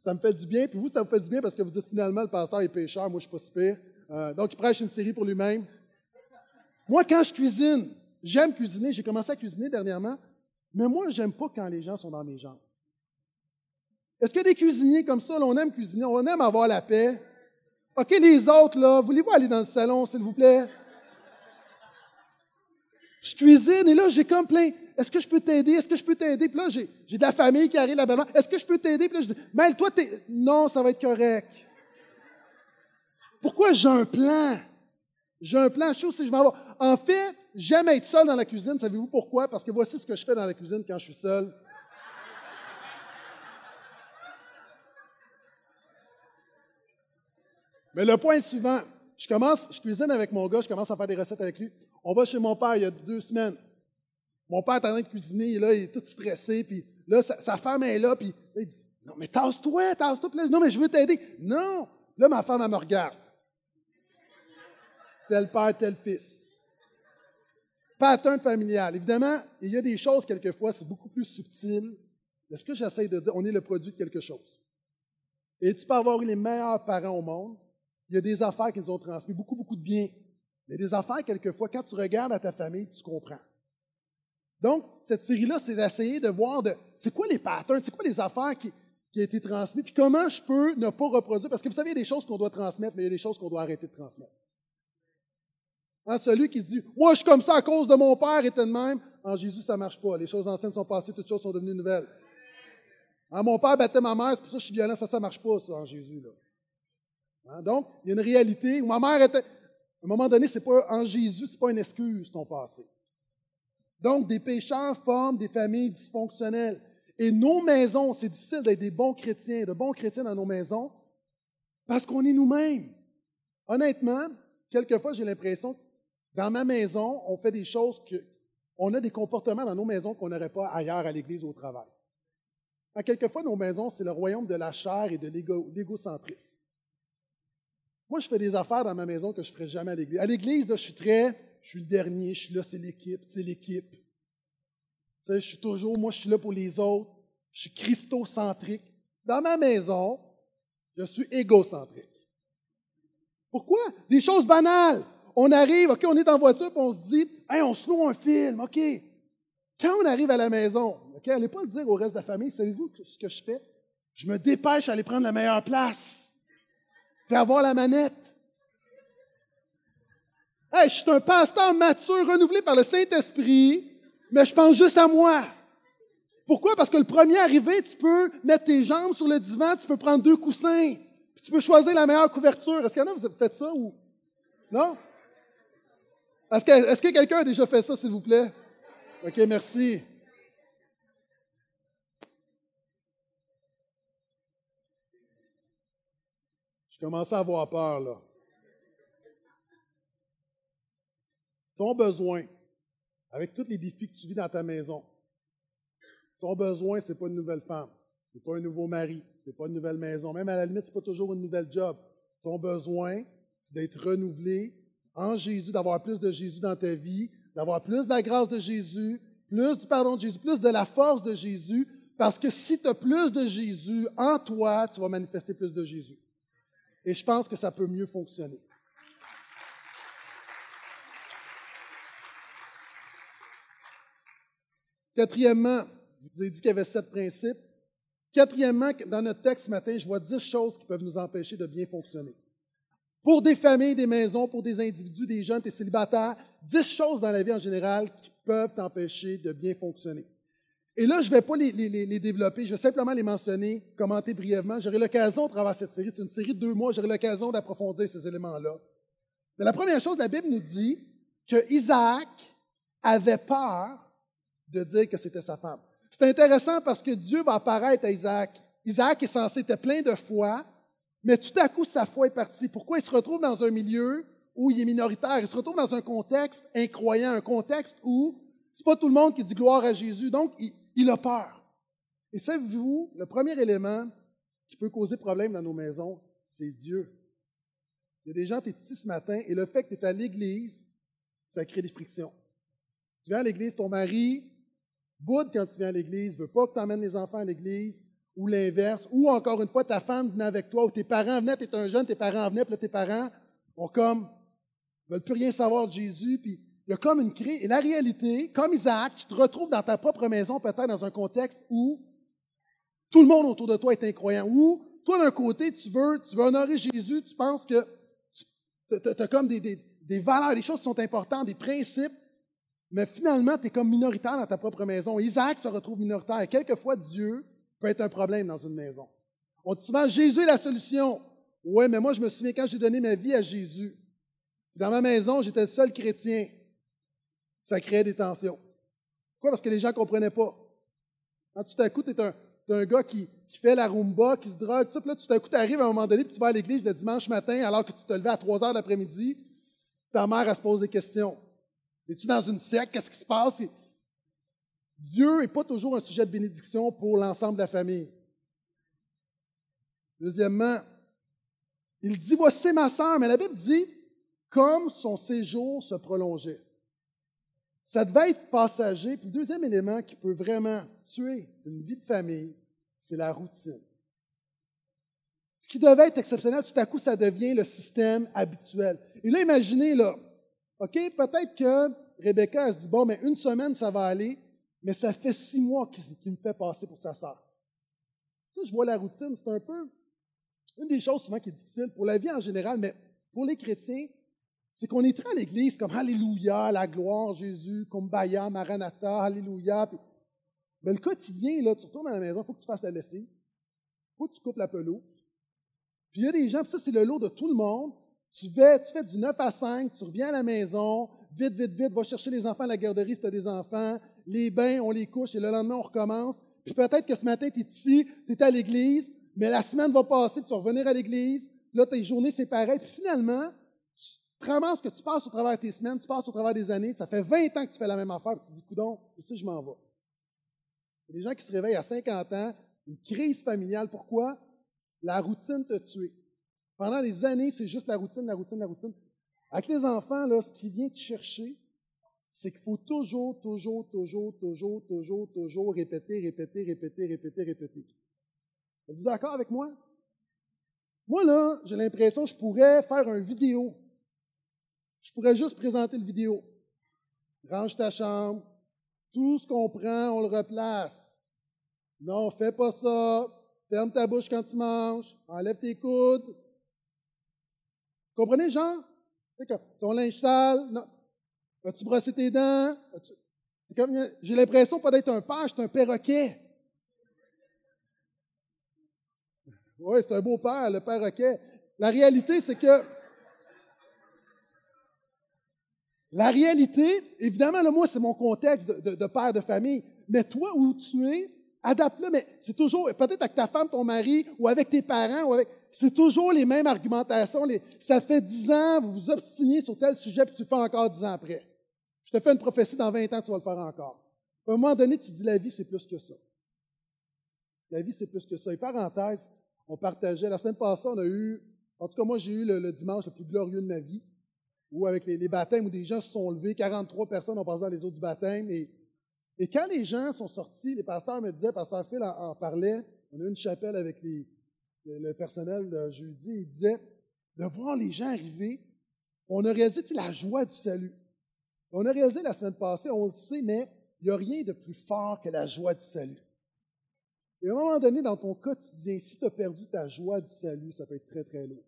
ça me fait du bien, puis vous, ça vous fait du bien parce que vous dites finalement, le pasteur est pécheur, moi, je suis pas si. Euh, donc, il prêche une série pour lui-même. Moi, quand je cuisine, j'aime cuisiner, j'ai commencé à cuisiner dernièrement, mais moi, j'aime pas quand les gens sont dans mes jambes. Est-ce que des cuisiniers comme ça, on aime cuisiner, on aime avoir la paix? OK, les autres, là, voulez-vous aller dans le salon, s'il vous plaît? Je cuisine et là, j'ai comme plein. Est-ce que je peux t'aider? Est-ce que je peux t'aider? Puis là, j'ai, de la famille qui arrive là-bas. Est-ce que je peux t'aider? Puis là, je dis, mais toi, t'es. Non, ça va être correct. Pourquoi j'ai un plan? J'ai un plan chaud si je m'en vais. En fait, j'aime être seul dans la cuisine. Savez-vous pourquoi? Parce que voici ce que je fais dans la cuisine quand je suis seul. Mais le point suivant, je commence, je cuisine avec mon gars, je commence à faire des recettes avec lui. On va chez mon père il y a deux semaines. Mon père est en train de cuisiner, là, il est tout stressé, puis là, sa, femme est là, puis il dit Non, mais tasse-toi, tasse-toi. Non, mais je veux t'aider. Non. Là, ma femme, elle me regarde. Tel père, tel fils. Pattern familial. Évidemment, il y a des choses, quelquefois, c'est beaucoup plus subtil. Mais ce que j'essaie de dire, on est le produit de quelque chose. Et tu peux avoir les meilleurs parents au monde. Il y a des affaires qui nous ont transmis beaucoup, beaucoup de bien. Mais des affaires, quelquefois, quand tu regardes à ta famille, tu comprends. Donc, cette série-là, c'est d'essayer de voir de c'est quoi les patterns, c'est quoi les affaires qui, qui ont été transmises, puis comment je peux ne pas reproduire? Parce que vous savez, il y a des choses qu'on doit transmettre, mais il y a des choses qu'on doit arrêter de transmettre. Hein, celui qui dit Moi, je suis comme ça à cause de mon père était de même, en Jésus, ça ne marche pas. Les choses anciennes sont passées, toutes choses sont devenues nouvelles. Hein, mon père battait ma mère, c'est pour ça que je suis violent, ça, ça ne marche pas, ça, en Jésus. Hein, donc, il y a une réalité où ma mère était. À un moment donné, c'est pas en Jésus, c'est pas une excuse ton passé. Donc, des pécheurs forment des familles dysfonctionnelles. Et nos maisons, c'est difficile d'être des bons chrétiens, de bons chrétiens dans nos maisons, parce qu'on est nous-mêmes. Honnêtement, quelquefois, j'ai l'impression dans ma maison, on fait des choses que, on a des comportements dans nos maisons qu'on n'aurait pas ailleurs à l'église ou au travail. quelquefois, nos maisons, c'est le royaume de la chair et de l'égocentrisme. Moi, je fais des affaires dans ma maison que je ne ferais jamais à l'église. À l'église, je suis très, je suis le dernier, je suis là, c'est l'équipe, c'est l'équipe. Je suis toujours, moi, je suis là pour les autres. Je suis christocentrique. Dans ma maison, je suis égocentrique. Pourquoi? Des choses banales. On arrive, OK, on est en voiture, on se dit, on se loue un film, OK. Quand on arrive à la maison, OK, allez pas le dire au reste de la famille, savez-vous ce que je fais? Je me dépêche à aller prendre la meilleure place puis avoir la manette. Hey, je suis un pasteur mature, renouvelé par le Saint-Esprit, mais je pense juste à moi. Pourquoi? Parce que le premier arrivé, tu peux mettre tes jambes sur le divan, tu peux prendre deux coussins, puis tu peux choisir la meilleure couverture. Est-ce qu'il y en a, vous avez fait ça ou? Non? Est-ce que, quelqu'un a déjà fait ça, s'il vous plaît? OK, merci. Je commençais à avoir peur, là. Ton besoin, avec tous les défis que tu vis dans ta maison, ton besoin, ce n'est pas une nouvelle femme, ce n'est pas un nouveau mari, ce n'est pas une nouvelle maison. Même à la limite, ce n'est pas toujours une nouvelle job. Ton besoin, c'est d'être renouvelé en Jésus, d'avoir plus de Jésus dans ta vie, d'avoir plus de la grâce de Jésus, plus du pardon de Jésus, plus de la force de Jésus, parce que si tu as plus de Jésus en toi, tu vas manifester plus de Jésus. Et je pense que ça peut mieux fonctionner. Quatrièmement, je vous ai dit qu'il y avait sept principes. Quatrièmement, dans notre texte ce matin, je vois dix choses qui peuvent nous empêcher de bien fonctionner. Pour des familles, des maisons, pour des individus, des jeunes, des célibataires, dix choses dans la vie en général qui peuvent t'empêcher de bien fonctionner. Et là, je ne vais pas les, développer, je vais simplement les mentionner, commenter brièvement. J'aurai l'occasion, à travers cette série, c'est une série de deux mois, j'aurai l'occasion d'approfondir ces éléments-là. Mais la première chose, la Bible nous dit que Isaac avait peur de dire que c'était sa femme. C'est intéressant parce que Dieu va apparaître à Isaac. Isaac est censé être plein de foi, mais tout à coup, sa foi est partie. Pourquoi il se retrouve dans un milieu où il est minoritaire? Il se retrouve dans un contexte incroyant, un contexte où c'est pas tout le monde qui dit gloire à Jésus. Donc, il, a peur. Et savez-vous, le premier élément qui peut causer problème dans nos maisons, c'est Dieu. Il y a des gens, tu es ici ce matin, et le fait que tu es à l'église, ça crée des frictions. Tu viens à l'église, ton mari boude quand tu viens à l'église, veut pas que tu emmènes les enfants à l'église, ou l'inverse, ou encore une fois, ta femme venait avec toi, ou tes parents venaient, tu es un jeune, tes parents venaient, puis là, tes parents ont comme, veulent plus rien savoir de Jésus, puis il y a comme une crise. Et la réalité, comme Isaac, tu te retrouves dans ta propre maison, peut-être dans un contexte où tout le monde autour de toi est incroyant, où toi, d'un côté, tu veux, tu veux honorer Jésus, tu penses que tu as comme des, des, valeurs, des choses qui sont importantes, des principes, mais finalement, tu es comme minoritaire dans ta propre maison. Isaac se retrouve minoritaire. Et quelquefois, Dieu peut être un problème dans une maison. On dit souvent, Jésus est la solution. Oui, mais moi, je me souviens quand j'ai donné ma vie à Jésus. Dans ma maison, j'étais le seul chrétien ça créait des tensions. Pourquoi? Parce que les gens ne comprenaient pas. Quand tout à coup, tu es un, gars qui, fait la rumba, qui se drogue, tout, là, tout à coup, tu arrives à un moment donné, puis tu vas à l'église le dimanche matin, alors que tu te levais à 3 heures l'après-midi, ta mère, elle se pose des questions. Es-tu dans une secte? Qu'est-ce qui se passe? Dieu n'est pas toujours un sujet de bénédiction pour l'ensemble de la famille. Deuxièmement, il dit, voici ma sœur, mais la Bible dit, comme son séjour se prolongeait. Ça devait être passager. Puis le deuxième élément qui peut vraiment tuer une vie de famille, c'est la routine. Ce qui devait être exceptionnel, tout à coup, ça devient le système habituel. Et là, imaginez, là, OK, peut-être que Rebecca, se dit, bon, mais une semaine, ça va aller, mais ça fait six mois qu'il me fait passer pour sa sœur. Ça, je vois la routine, c'est un peu une des choses souvent qui est difficile pour la vie en général, mais pour les chrétiens, c'est qu'on est très à l'église comme Alléluia, la gloire, Jésus, Kumbaya, Maranatha, Alléluia. Mais le quotidien, là, tu retournes à la maison, il faut que tu fasses la lessive. Il faut que tu coupes la pelouse. Puis il y a des gens, puis ça, c'est le lot de tout le monde. Tu fais, tu fais du 9 à 5, tu reviens à la maison, vite, vite, vite, va chercher les enfants à la garderie si tu as des enfants. Les bains, on les couche et le lendemain, on recommence. Puis peut-être que ce matin, tu es ici, tu es à l'église, mais la semaine va passer, puis tu vas revenir à l'église. Là, tes journées, c'est pareil. Puis finalement, tu ce que tu passes au travers de tes semaines, tu passes au travers des années, ça fait 20 ans que tu fais la même affaire, puis tu te dis, coudon, ici, je m'en vais? Il y a des gens qui se réveillent à 50 ans, une crise familiale. Pourquoi? La routine t'a tué. Pendant des années, c'est juste la routine, la routine, la routine. Avec les enfants, là, ce qui vient te chercher, c'est qu'il faut toujours, toujours, toujours, toujours, toujours, toujours répéter, répéter, répéter, répéter, répéter. Êtes-vous d'accord avec moi? Moi, là, j'ai l'impression que je pourrais faire une vidéo je pourrais juste présenter le vidéo. Range ta chambre. Tout ce qu'on prend, on le replace. Non, fais pas ça. Ferme ta bouche quand tu manges. Enlève tes coudes. Comprenez, Jean? ton linge sale. Non. As-tu brossé tes dents? j'ai l'impression pas d'être un père, c'est un perroquet. Oui, c'est un beau père, le perroquet. La réalité, c'est que La réalité, évidemment, là, moi, c'est mon contexte de, père de famille, mais toi, où tu es, adapte-le, mais c'est toujours, peut-être avec ta femme, ton mari, ou avec tes parents, ou avec, c'est toujours les mêmes argumentations. Les, ça fait dix ans, vous vous obstinez sur tel sujet, puis tu le fais encore dix ans après. Je te fais une prophétie, dans 20 ans, tu vas le faire encore. À un moment donné, tu dis, la vie, c'est plus que ça. La vie, c'est plus que ça. Et parenthèse, on partageait, la semaine passée, on a eu, en tout cas, moi, j'ai eu le dimanche le plus glorieux de ma vie ou avec les, baptêmes où des gens se sont levés, 43 personnes ont passé dans les eaux du baptême. Et, et quand les gens sont sortis, les pasteurs me disaient, pasteur Phil en, parlait, on a eu une chapelle avec le, personnel de jeudi, il disait, de voir les gens arriver, on a réalisé la joie du salut. On a réalisé la semaine passée, on le sait, mais il n'y a rien de plus fort que la joie du salut. Et à un moment donné, dans ton quotidien, si tu as perdu ta joie du salut, ça peut être très, très lourd.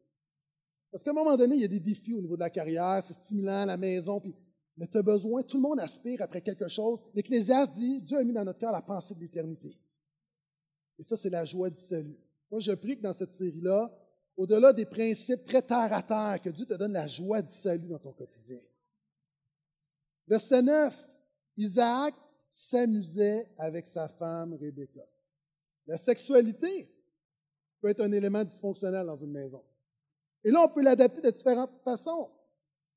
Parce qu'à un moment donné, il y a des défis au niveau de la carrière, c'est stimulant, la maison, puis, mais tu as besoin, tout le monde aspire après quelque chose. L'Ecclésiaste dit, Dieu a mis dans notre cœur la pensée de l'éternité. Et ça, c'est la joie du salut. Moi, je prie que dans cette série-là, au-delà des principes très terre à terre, que Dieu te donne la joie du salut dans ton quotidien. Verset 9, Isaac s'amusait avec sa femme Rebecca. La sexualité peut être un élément dysfonctionnel dans une maison. Et là, on peut l'adapter de différentes façons.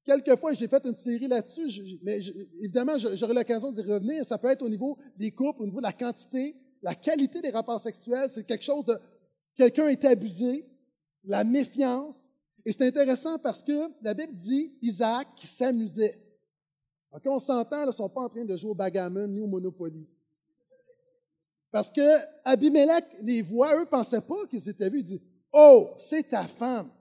Quelquefois, j'ai fait une série là-dessus, mais évidemment, j'aurai l'occasion d'y revenir. Ça peut être au niveau des couples, au niveau de la quantité, la qualité des rapports sexuels. C'est quelque chose de... Quelqu'un est abusé, la méfiance. Et c'est intéressant parce que la Bible dit Isaac qui s'amusait. on s'entend, ils ne sont pas en train de jouer au bagamon ni au Monopoly. Parce que Abimelech les voit, eux ne pensaient pas qu'ils étaient vus. Il dit Oh, c'est ta femme.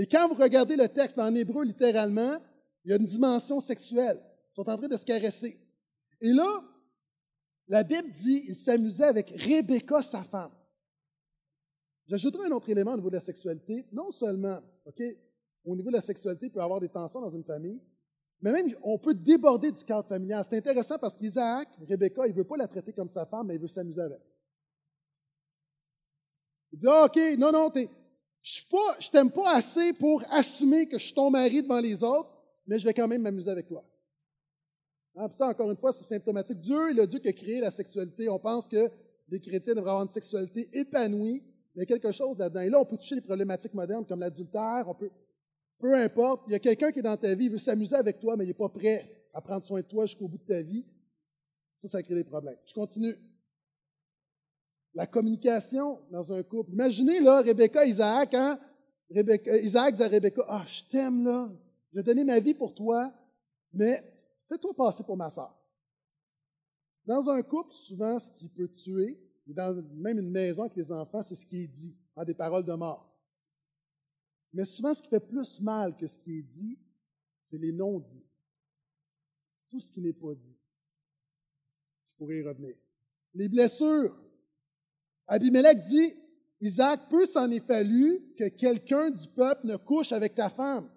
Et quand vous regardez le texte en hébreu littéralement, il y a une dimension sexuelle. Ils sont en train de se caresser. Et là, la Bible dit il s'amusait avec Rebecca, sa femme. J'ajouterai un autre élément au niveau de la sexualité. Non seulement, OK, au niveau de la sexualité, il peut y avoir des tensions dans une famille, mais même, on peut déborder du cadre familial. C'est intéressant parce qu'Isaac, Rebecca, il ne veut pas la traiter comme sa femme, mais il veut s'amuser avec. Il dit, ah, OK, non, non, je ne t'aime pas assez pour assumer que je suis ton mari devant les autres, mais je vais quand même m'amuser avec toi. Hein, ça, encore une fois, c'est symptomatique. Dieu est le Dieu qui a créé la sexualité. On pense que les chrétiens devraient avoir une sexualité épanouie, mais quelque chose là-dedans. Là, on peut toucher les problématiques modernes comme l'adultère, on peut peu importe, il y a quelqu'un qui est dans ta vie, il veut s'amuser avec toi, mais il n'est pas prêt à prendre soin de toi jusqu'au bout de ta vie. Ça, ça crée des problèmes. Je continue. La communication dans un couple. Imaginez, là, Rebecca, Isaac, hein? Rebecca, Isaac dit à Rebecca, ah, je t'aime, là. Je vais donner ma vie pour toi, mais fais-toi passer pour ma soeur. Dans un couple, souvent, ce qui peut tuer, dans même une maison avec les enfants, c'est ce qui est dit, en des paroles de mort. Mais souvent, ce qui fait plus mal que ce qui est dit, c'est les non-dits. Tout ce qui n'est pas dit. Je pourrais y revenir. Les blessures. Abimelech dit, Isaac, peu s'en est fallu que quelqu'un du peuple ne couche avec ta femme.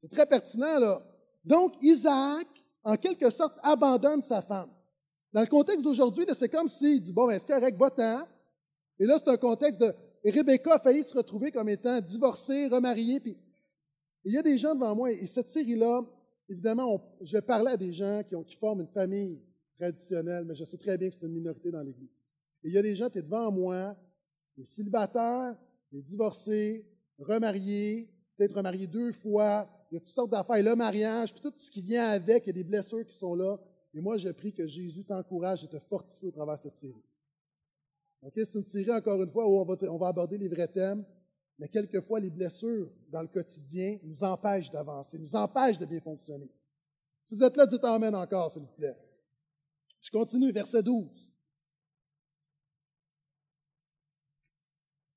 C'est très pertinent, là. Donc, Isaac, en quelque sorte, abandonne sa femme. Dans le contexte d'aujourd'hui, c'est comme s'il dit, bon, ben, c'est correct, va-t'en. Et là, c'est un contexte de, Rebecca a failli se retrouver comme étant divorcée, remariée. Puis il y a des gens devant moi, et cette série-là, évidemment, je vais parler à des gens qui forment une famille traditionnelle, mais je sais très bien que c'est une minorité dans l'Église. Et il y a des gens, qui sont devant moi, des célibataires, des divorcés, remariés, peut-être remariés deux fois, il y a toutes sortes d'affaires, le mariage, puis tout ce qui vient avec, il y a des blessures qui sont là. Et moi, je prie que Jésus t'encourage et te fortifie au travers de cette série. C'est une série, encore une fois, où on va, on va aborder les vrais thèmes, mais quelquefois, les blessures dans le quotidien nous empêchent d'avancer, nous empêchent de bien fonctionner. Si vous êtes là, dites Amen encore, s'il vous plaît. Je continue, verset 12.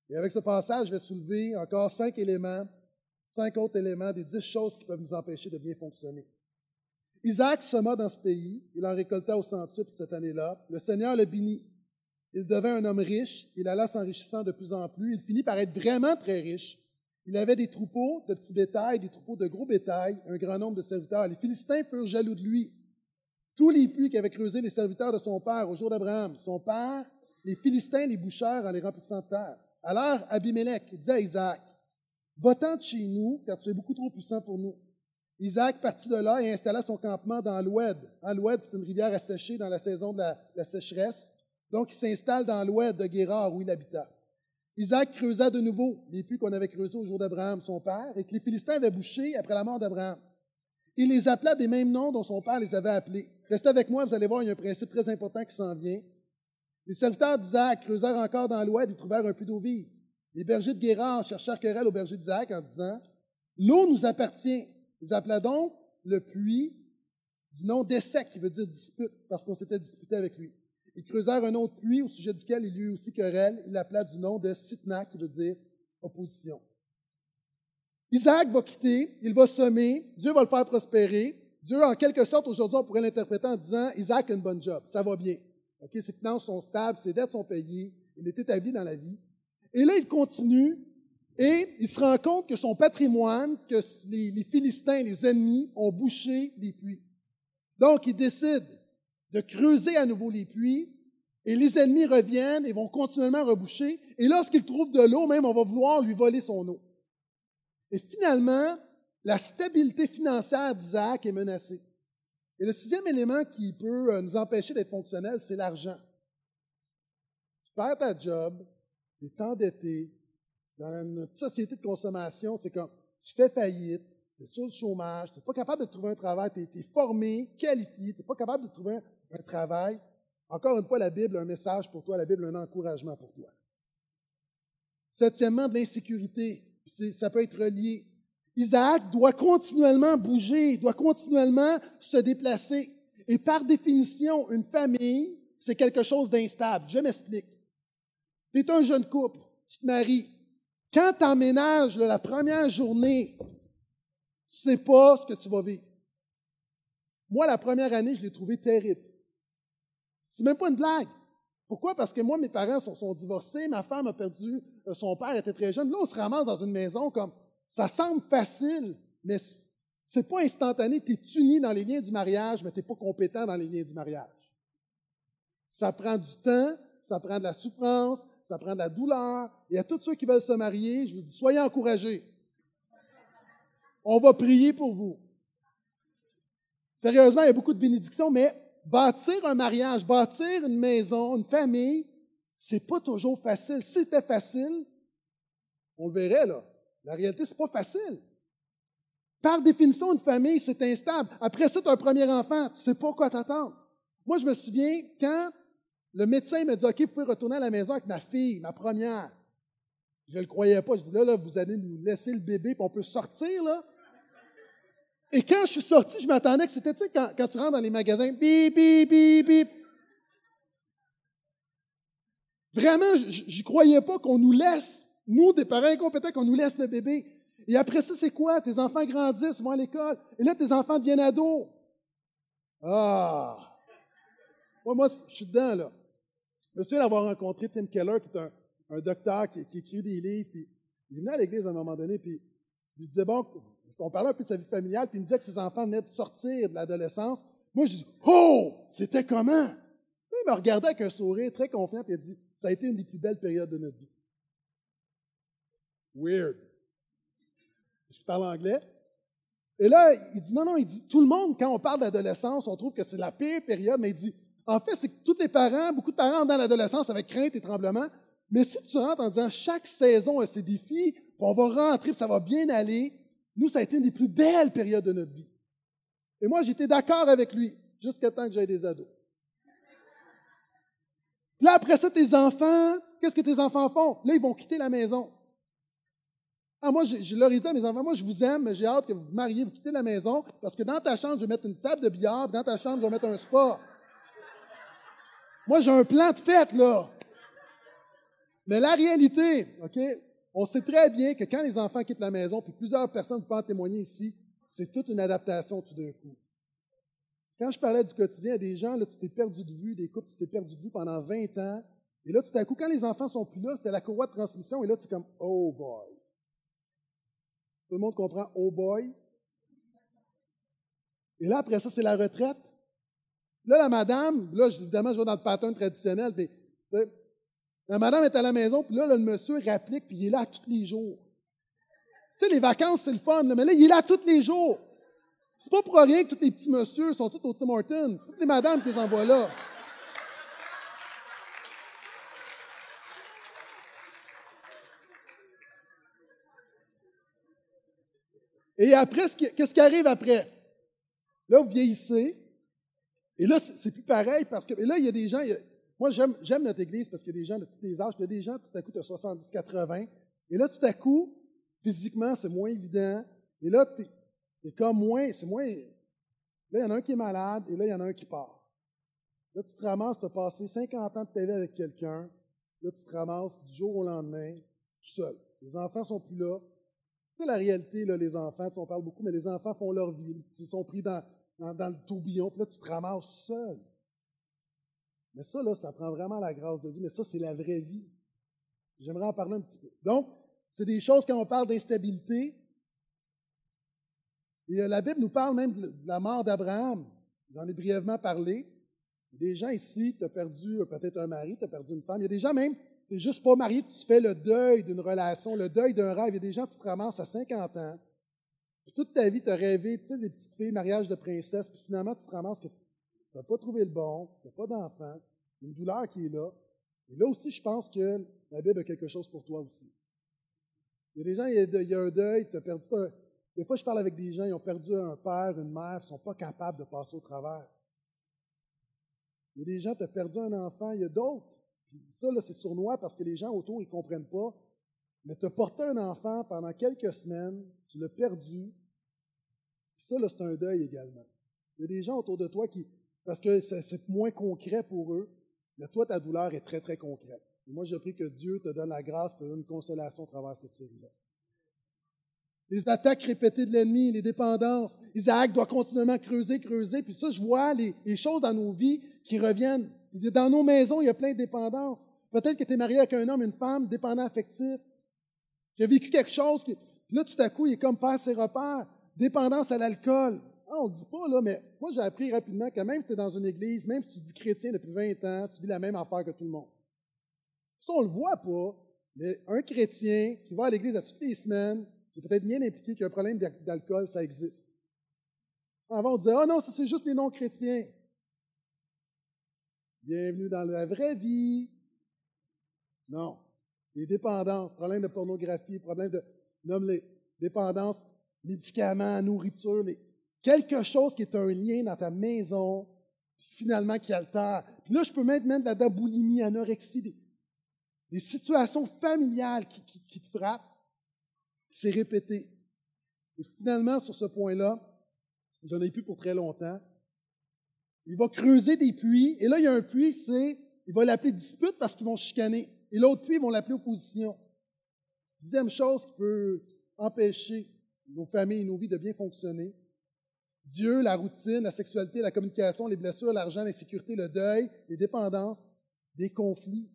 Et avec ce passage, je vais soulever encore cinq éléments, cinq autres éléments des dix choses qui peuvent nous empêcher de bien fonctionner. Isaac sema dans ce pays, il en récolta au centuple cette année-là. Le Seigneur le bénit. Il devint un homme riche, il alla s'enrichissant de plus en plus, il finit par être vraiment très riche. Il avait des troupeaux de petits bétails, des troupeaux de gros bétail, un grand nombre de serviteurs. Les Philistins furent jaloux de lui. Tous les puits qu'avaient creusés les serviteurs de son père au jour d'Abraham, son père, les Philistins les bouchèrent en les remplissant de terre. Alors Abimelech dit à Isaac, Va-t'en chez nous, car tu es beaucoup trop puissant pour nous. Isaac partit de là et installa son campement dans l'Oued. L'Oued, c'est une rivière asséchée dans la saison de la sécheresse. Donc, il s'installe dans l'ouest de Guérard où il habita. Isaac creusa de nouveau les puits qu'on avait creusés au jour d'Abraham, son père, et que les Philistins avaient bouchés après la mort d'Abraham. Il les appela des mêmes noms dont son père les avait appelés. Restez avec moi, vous allez voir, il y a un principe très important qui s'en vient. Les serviteurs d'Isaac creusèrent encore dans l'ouest et trouvèrent un puits d'eau vive. Les bergers de Guérard cherchèrent querelle aux bergers d'Isaac en disant L'eau nous appartient. Ils appelaient donc le puits du nom d'Essec, qui veut dire dispute, parce qu'on s'était disputé avec lui. Ils creusèrent un autre puits au sujet duquel il y eut aussi querelle. Il l'appela du nom de Sitna, qui veut dire opposition. Isaac va quitter, il va semer, Dieu va le faire prospérer, Dieu, en quelque sorte, aujourd'hui, on pourrait l'interpréter en disant Isaac a une bonne job, ça va bien. Ses finances sont stables, ses dettes sont payées, il est établi dans la vie. Et là, il continue et il se rend compte que son patrimoine, que les, Philistins, les ennemis, ont bouché les puits. Donc, il décide de creuser à nouveau les puits et les ennemis reviennent et vont continuellement reboucher. Et lorsqu'ils trouvent de l'eau, même, on va vouloir lui voler son eau. Et finalement, la stabilité financière d'Isaac est menacée. Et le sixième élément qui peut euh, nous empêcher d'être fonctionnels, c'est l'argent. Tu perds ta job, tu es endetté. Dans notre société de consommation, c'est comme tu fais faillite, tu es sur le chômage, tu n'es pas capable de trouver un travail, tu es, formé, qualifié, tu n'es pas capable de trouver un, travail. Encore une fois, la Bible a un message pour toi, la Bible a un encouragement pour toi. Septièmement, de l'insécurité. Ça peut être relié. Isaac doit continuellement bouger, doit continuellement se déplacer. Et par définition, une famille, c'est quelque chose d'instable. Je m'explique. Tu es un jeune couple, tu te maries. Quand tu emménages la première journée, tu sais pas ce que tu vas vivre. Moi, la première année, je l'ai trouvé terrible. C'est même pas une blague. Pourquoi? Parce que moi, mes parents sont, divorcés, ma femme a perdu euh, son père, était très jeune. Là, on se ramasse dans une maison comme ça semble facile, mais c'est pas instantané. Tu es uni dans les liens du mariage, mais tu n'es pas compétent dans les liens du mariage. Ça prend du temps, ça prend de la souffrance, ça prend de la douleur. Et à tous ceux qui veulent se marier, je vous dis, soyez encouragés. On va prier pour vous. Sérieusement, il y a beaucoup de bénédictions, mais bâtir un mariage, bâtir une maison, une famille, c'est pas toujours facile. Si c'était facile, on le verrait, là. La réalité, c'est pas facile. Par définition, une famille, c'est instable. Après ça, tu as un premier enfant, tu sais pas quoi t'attendre. Moi, je me souviens quand le médecin m'a dit, OK, vous pouvez retourner à la maison avec ma fille, ma première. Je ne le croyais pas. Je dis, là, là, vous allez nous laisser le bébé, puis on peut sortir, là. Et quand je suis sorti, je m'attendais que c'était, tu sais, quand, quand, tu rentres dans les magasins, bip, bip, bip, bip. Vraiment, j'y croyais pas qu'on nous laisse, nous, des parents incompétents, qu'on nous laisse le bébé. Et après ça, c'est quoi? Tes enfants grandissent, vont à l'école. Et là, tes enfants deviennent ados. Ah! Moi, moi, je suis dedans, là. Je me souviens d'avoir rencontré Tim Keller, qui est un, docteur qui, écrit des livres. Puis, il venait à l'église à un moment donné, puis il lui disait, bon, on parlait un peu de sa vie familiale, puis il me disait que ses enfants venaient de sortir de l'adolescence. Moi, je dis, oh, c'était comment? Il me regardait avec un sourire très confiant, puis il a dit, ça a été une des plus belles périodes de notre vie. Weird. Est-ce qu'il parle anglais? Et là, il dit, non, non, il dit, tout le monde, quand on parle d'adolescence, on trouve que c'est la pire période, mais il dit, en fait, c'est que tous les parents, beaucoup de parents dans l'adolescence avec crainte et tremblement, mais si tu rentres en disant, chaque saison a ses défis, puis on va rentrer, puis ça va bien aller, nous, ça a été une des plus belles périodes de notre vie. Et moi, j'étais d'accord avec lui, jusqu'à temps que j'aie des ados. Là, après ça, tes enfants, qu'est-ce que tes enfants font? Là, ils vont quitter la maison. Ah, moi, je, leur ai dit à mes enfants, moi, je vous aime, mais j'ai hâte que vous vous mariez, vous quittez la maison, parce que dans ta chambre, je vais mettre une table de billard, dans ta chambre, je vais mettre un spa. Moi, j'ai un plan de fête, là. Mais la réalité, OK, on sait très bien que quand les enfants quittent la maison, puis plusieurs personnes peuvent en témoigner ici, c'est toute une adaptation tout d'un coup. Quand je parlais du quotidien à des gens, là, tu t'es perdu de vue, des couples, tu t'es perdu de vue pendant 20 ans. Et là, tout à coup, quand les enfants sont plus là, c'était la courroie de transmission, et là, tu es comme, oh boy. Tout le monde comprend, oh boy. Et là, après ça, c'est la retraite. Là, la madame, là, évidemment, je vais dans le pattern traditionnel, mais la madame est à la maison, puis là, le monsieur réapplique, puis il est là tous les jours. Tu sais, les vacances, c'est le fun, mais là, il est là tous les jours. C'est pas pour rien que tous les petits messieurs sont tous au Tim Hortons. C'est toutes les madames qui les envoient là. Et après, qu'est-ce qui arrive après? Là, vous vieillissez. Et là, c'est plus pareil parce que et là, il y a des gens, moi, j'aime notre Église parce qu'il y a des gens de tous les âges. Il y a des gens, tout à coup, de 70, 80. Et là, tout à coup, physiquement, c'est moins évident. Et là, tu es, comme moins, c'est moins. Là, il y en a un qui est malade et là, il y en a un qui part. Là, tu te ramasses, tu as passé 50 ans de ta vie avec quelqu'un. Là, tu te ramasses du jour au lendemain, tout seul. Les enfants sont plus là. C'est la réalité, les enfants, on parle beaucoup, mais les enfants font leur vie. Ils sont pris dans, dans, le tourbillon, puis là, tu te ramasses seul. Mais ça, là, ça prend vraiment la grâce de Dieu. Mais ça, c'est la vraie vie. J'aimerais en parler un petit peu. Donc, c'est des choses quand on parle d'instabilité. Et euh, la Bible nous parle même de la mort d'Abraham. J'en ai brièvement parlé. Des gens ici, tu as perdu euh, peut-être un mari, tu as perdu une femme. Il y a des gens même, n'es juste pas marié, tu fais le deuil d'une relation, le deuil d'un rêve. Il y a des gens, tu te ramasses à 50 ans. Puis toute ta vie, tu as rêvé, tu sais, des petites filles, mariage de princesse, puis finalement, tu te ramasses que tu n'as pas trouvé le bon, tu n'as pas d'enfant, une douleur qui est là. Et là aussi, je pense que la Bible a quelque chose pour toi aussi. Il y a des gens, il y a, un deuil, tu as perdu. Des fois, je parle avec des gens, ils ont perdu un père, une mère, ils ne sont pas capables de passer au travers. Il y a des gens, tu as perdu un enfant, il y a d'autres. Ça, là, c'est sournois parce que les gens autour, ils ne comprennent pas. Mais tu as porté un enfant pendant quelques semaines, tu l'as perdu. ça, là, c'est un deuil également. Il y a des gens autour de toi qui, parce que c'est moins concret pour eux, mais toi, ta douleur est très, très concrète. Et moi, je prie que Dieu te donne la grâce, te donne une consolation à travers cette série-là. Les attaques répétées de l'ennemi, les dépendances. Isaac doit continuellement creuser, creuser. Puis ça, je vois les, choses dans nos vies qui reviennent. Dans nos maisons, il y a plein de dépendances. Peut-être que tu es marié avec un homme, une femme, dépendant affectif, qui a vécu quelque chose, puis là, tout à coup, il est comme pas ses repères. Dépendance à l'alcool. Ah, on ne dit pas, là, mais moi, j'ai appris rapidement que même si tu es dans une église, même si tu dis chrétien depuis 20 ans, tu vis la même affaire que tout le monde. Ça, on ne le voit pas, mais un chrétien qui va à l'église à toutes les semaines, qui peut-être bien impliqué qu'un problème d'alcool, ça existe. Avant, on disait, ah oh non, c'est juste les non-chrétiens. Bienvenue dans la vraie vie. Non. Les dépendances, problèmes de pornographie, problèmes de, nomme les dépendances, médicaments, nourriture, les, quelque chose qui est un lien dans ta maison, finalement qui altère. Puis là, je peux mettre même de la boulimie, anorexie, des, des situations familiales qui, qui, te frappent. C'est répété. Et finalement, sur ce point-là, j'en ai plus pour très longtemps. Il va creuser des puits, et là, il y a un puits, c'est, il va l'appeler dispute parce qu'ils vont chicaner. Et l'autre puits, ils vont l'appeler opposition. Deuxième chose qui peut empêcher nos familles et nos vies de bien fonctionner, Dieu, la routine, la sexualité, la communication, les blessures, l'argent, l'insécurité, le deuil, les dépendances, des conflits.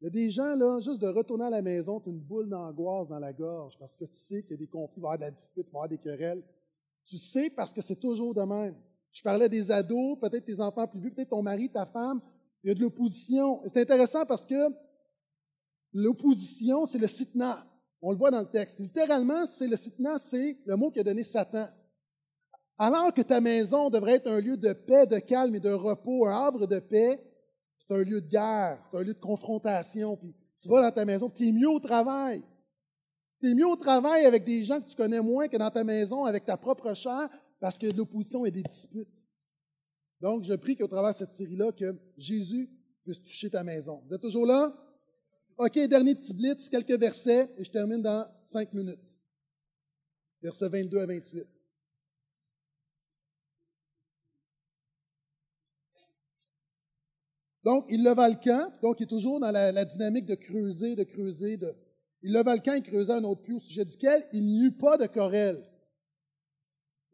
Il y a des gens, là, juste de retourner à la maison, tu as une boule d'angoisse dans la gorge parce que tu sais qu'il y a des conflits, il va y avoir de la dispute, il va y avoir des querelles. Tu sais parce que c'est toujours de même. Je parlais des ados, peut-être tes enfants plus vieux, peut-être ton mari, ta femme. Il y a de l'opposition. C'est intéressant parce que l'opposition, c'est le sitna. On le voit dans le texte. Littéralement, c'est le sitna, c'est le mot qu'a donné Satan. Alors que ta maison devrait être un lieu de paix, de calme et de repos, un havre de paix, c'est un lieu de guerre, c'est un lieu de confrontation. Puis tu vas dans ta maison, tu es mieux au travail. Tu es mieux au travail avec des gens que tu connais moins que dans ta maison avec ta propre chair parce de l'opposition et des disputes. Donc, je prie qu'au travers de cette série-là, que Jésus puisse toucher ta maison. Vous êtes toujours là? OK, dernier petit blitz, quelques versets, et je termine dans cinq minutes. Versets 22 à 28. Donc, il leva le camp, donc il est toujours dans la, dynamique de creuser, de creuser, de. Il leva le camp et creusa un autre puits au sujet duquel il n'y eut pas de querelle.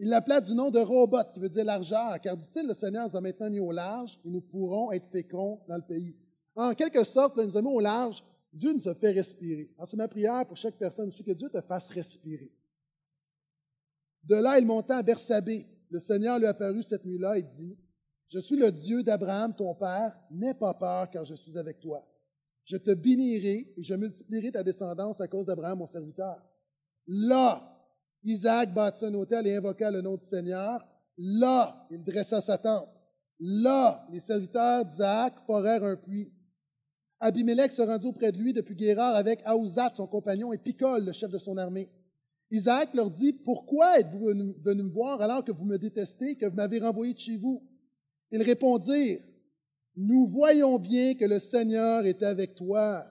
Il l'appela du nom de Robot, qui veut dire largeur, car dit-il, le Seigneur nous a maintenant mis au large et nous pourrons être féconds dans le pays. En quelque sorte, il nous a mis au large, Dieu nous a fait respirer. C'est ma prière pour chaque personne ici, que Dieu te fasse respirer. De là, il monta à Bersabé. Le Seigneur lui apparut cette nuit-là et dit, je suis le Dieu d'Abraham, ton père, n'aie pas peur car je suis avec toi. Je te bénirai et je multiplierai ta descendance à cause d'Abraham, mon serviteur. Là, Isaac bâtit un hôtel et invoqua le nom du Seigneur. Là, il dressa sa tente. Là, les serviteurs d'Isaac forèrent un puits. Abimelech se rendit auprès de lui depuis Guérard avec Aouzat, son compagnon, et Picol, le chef de son armée. Isaac leur dit, Pourquoi êtes-vous venu me voir alors que vous me détestez, que vous m'avez renvoyé de chez vous? Ils répondirent, Nous voyons bien que le Seigneur est avec toi.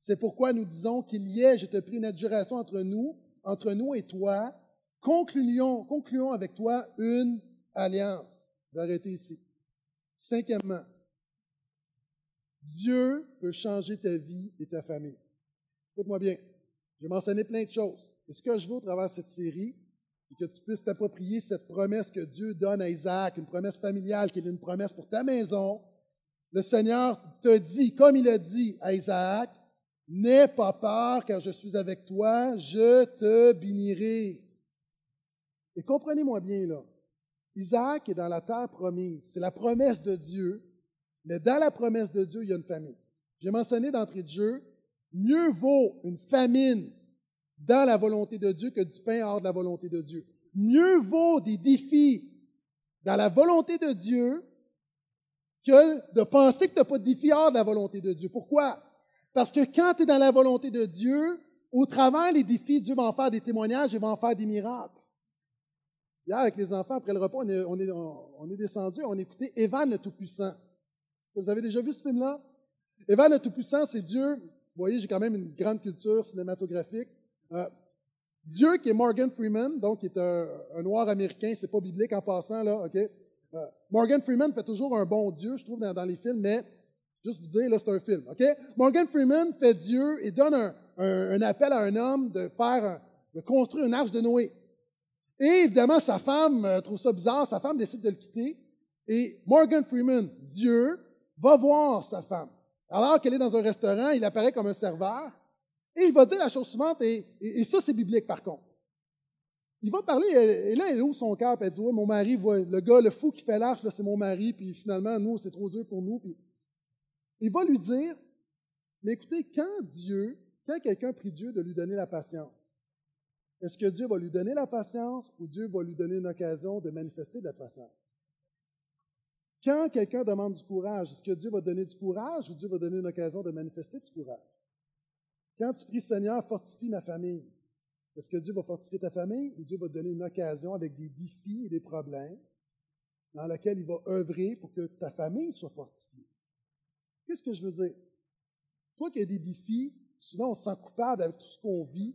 C'est pourquoi nous disons qu'il y ait, je te prie, une adjuration entre nous, entre nous et toi. Concluons, concluons avec toi une alliance. Je vais arrêter ici. Cinquièmement, Dieu peut changer ta vie et ta famille. Écoute-moi bien. Je vais mentionner plein de choses. Et ce que je veux au travers de cette série, et que tu puisses t'approprier cette promesse que Dieu donne à Isaac, une promesse familiale qui est une promesse pour ta maison, le Seigneur te dit, comme il a dit à Isaac, N'aie pas peur car je suis avec toi, je te bénirai. Et comprenez-moi bien là, Isaac est dans la terre promise, c'est la promesse de Dieu, mais dans la promesse de Dieu, il y a une famine. J'ai mentionné d'entrée de jeu, mieux vaut une famine dans la volonté de Dieu que du pain hors de la volonté de Dieu. Mieux vaut des défis dans la volonté de Dieu que de penser que tu n'as pas de défis hors de la volonté de Dieu. Pourquoi? Parce que quand tu es dans la volonté de Dieu, au travers les défis, Dieu va en faire des témoignages et va en faire des miracles. Hier, avec les enfants, après le repas, on est, on est, on est descendu, on Evan le Tout-Puissant. Vous avez déjà vu ce film-là? Evan le Tout-Puissant, c'est Dieu. Vous voyez, j'ai quand même une grande culture cinématographique. Euh, Dieu qui est Morgan Freeman, donc qui est un, noir américain, c'est pas biblique en passant, là, OK? Euh, Morgan Freeman fait toujours un bon Dieu, je trouve, dans, les films, mais juste vous dire, là, c'est un film, OK? Morgan Freeman fait Dieu et donne un, un appel à un homme de faire, de construire une arche de Noé. Et évidemment, sa femme euh, trouve ça bizarre, sa femme décide de le quitter. Et Morgan Freeman, Dieu, va voir sa femme. Alors qu'elle est dans un restaurant, il apparaît comme un serveur. Et il va dire la chose suivante, et, ça c'est biblique par contre. Il va parler, et là, elle ouvre son cœur, et elle dit, ouais, mon mari, le gars, le fou qui fait l'arche, c'est mon mari, puis finalement, nous, c'est trop dur pour nous. Puis il va lui dire, mais écoutez, quand Dieu, quand quelqu'un prie Dieu de lui donner la patience, est-ce que Dieu va lui donner la patience ou Dieu va lui donner une occasion de manifester de la patience? Quand quelqu'un demande du courage, est-ce que Dieu va donner du courage ou Dieu va donner une occasion de manifester du courage? Quand tu pries Seigneur, fortifie ma famille, est-ce que Dieu va fortifier ta famille ou Dieu va donner une occasion avec des défis et des problèmes dans lesquels il va œuvrer pour que ta famille soit fortifiée? Qu'est-ce que je veux dire? Toi qui as des défis, souvent on se sent coupable avec tout ce qu'on vit,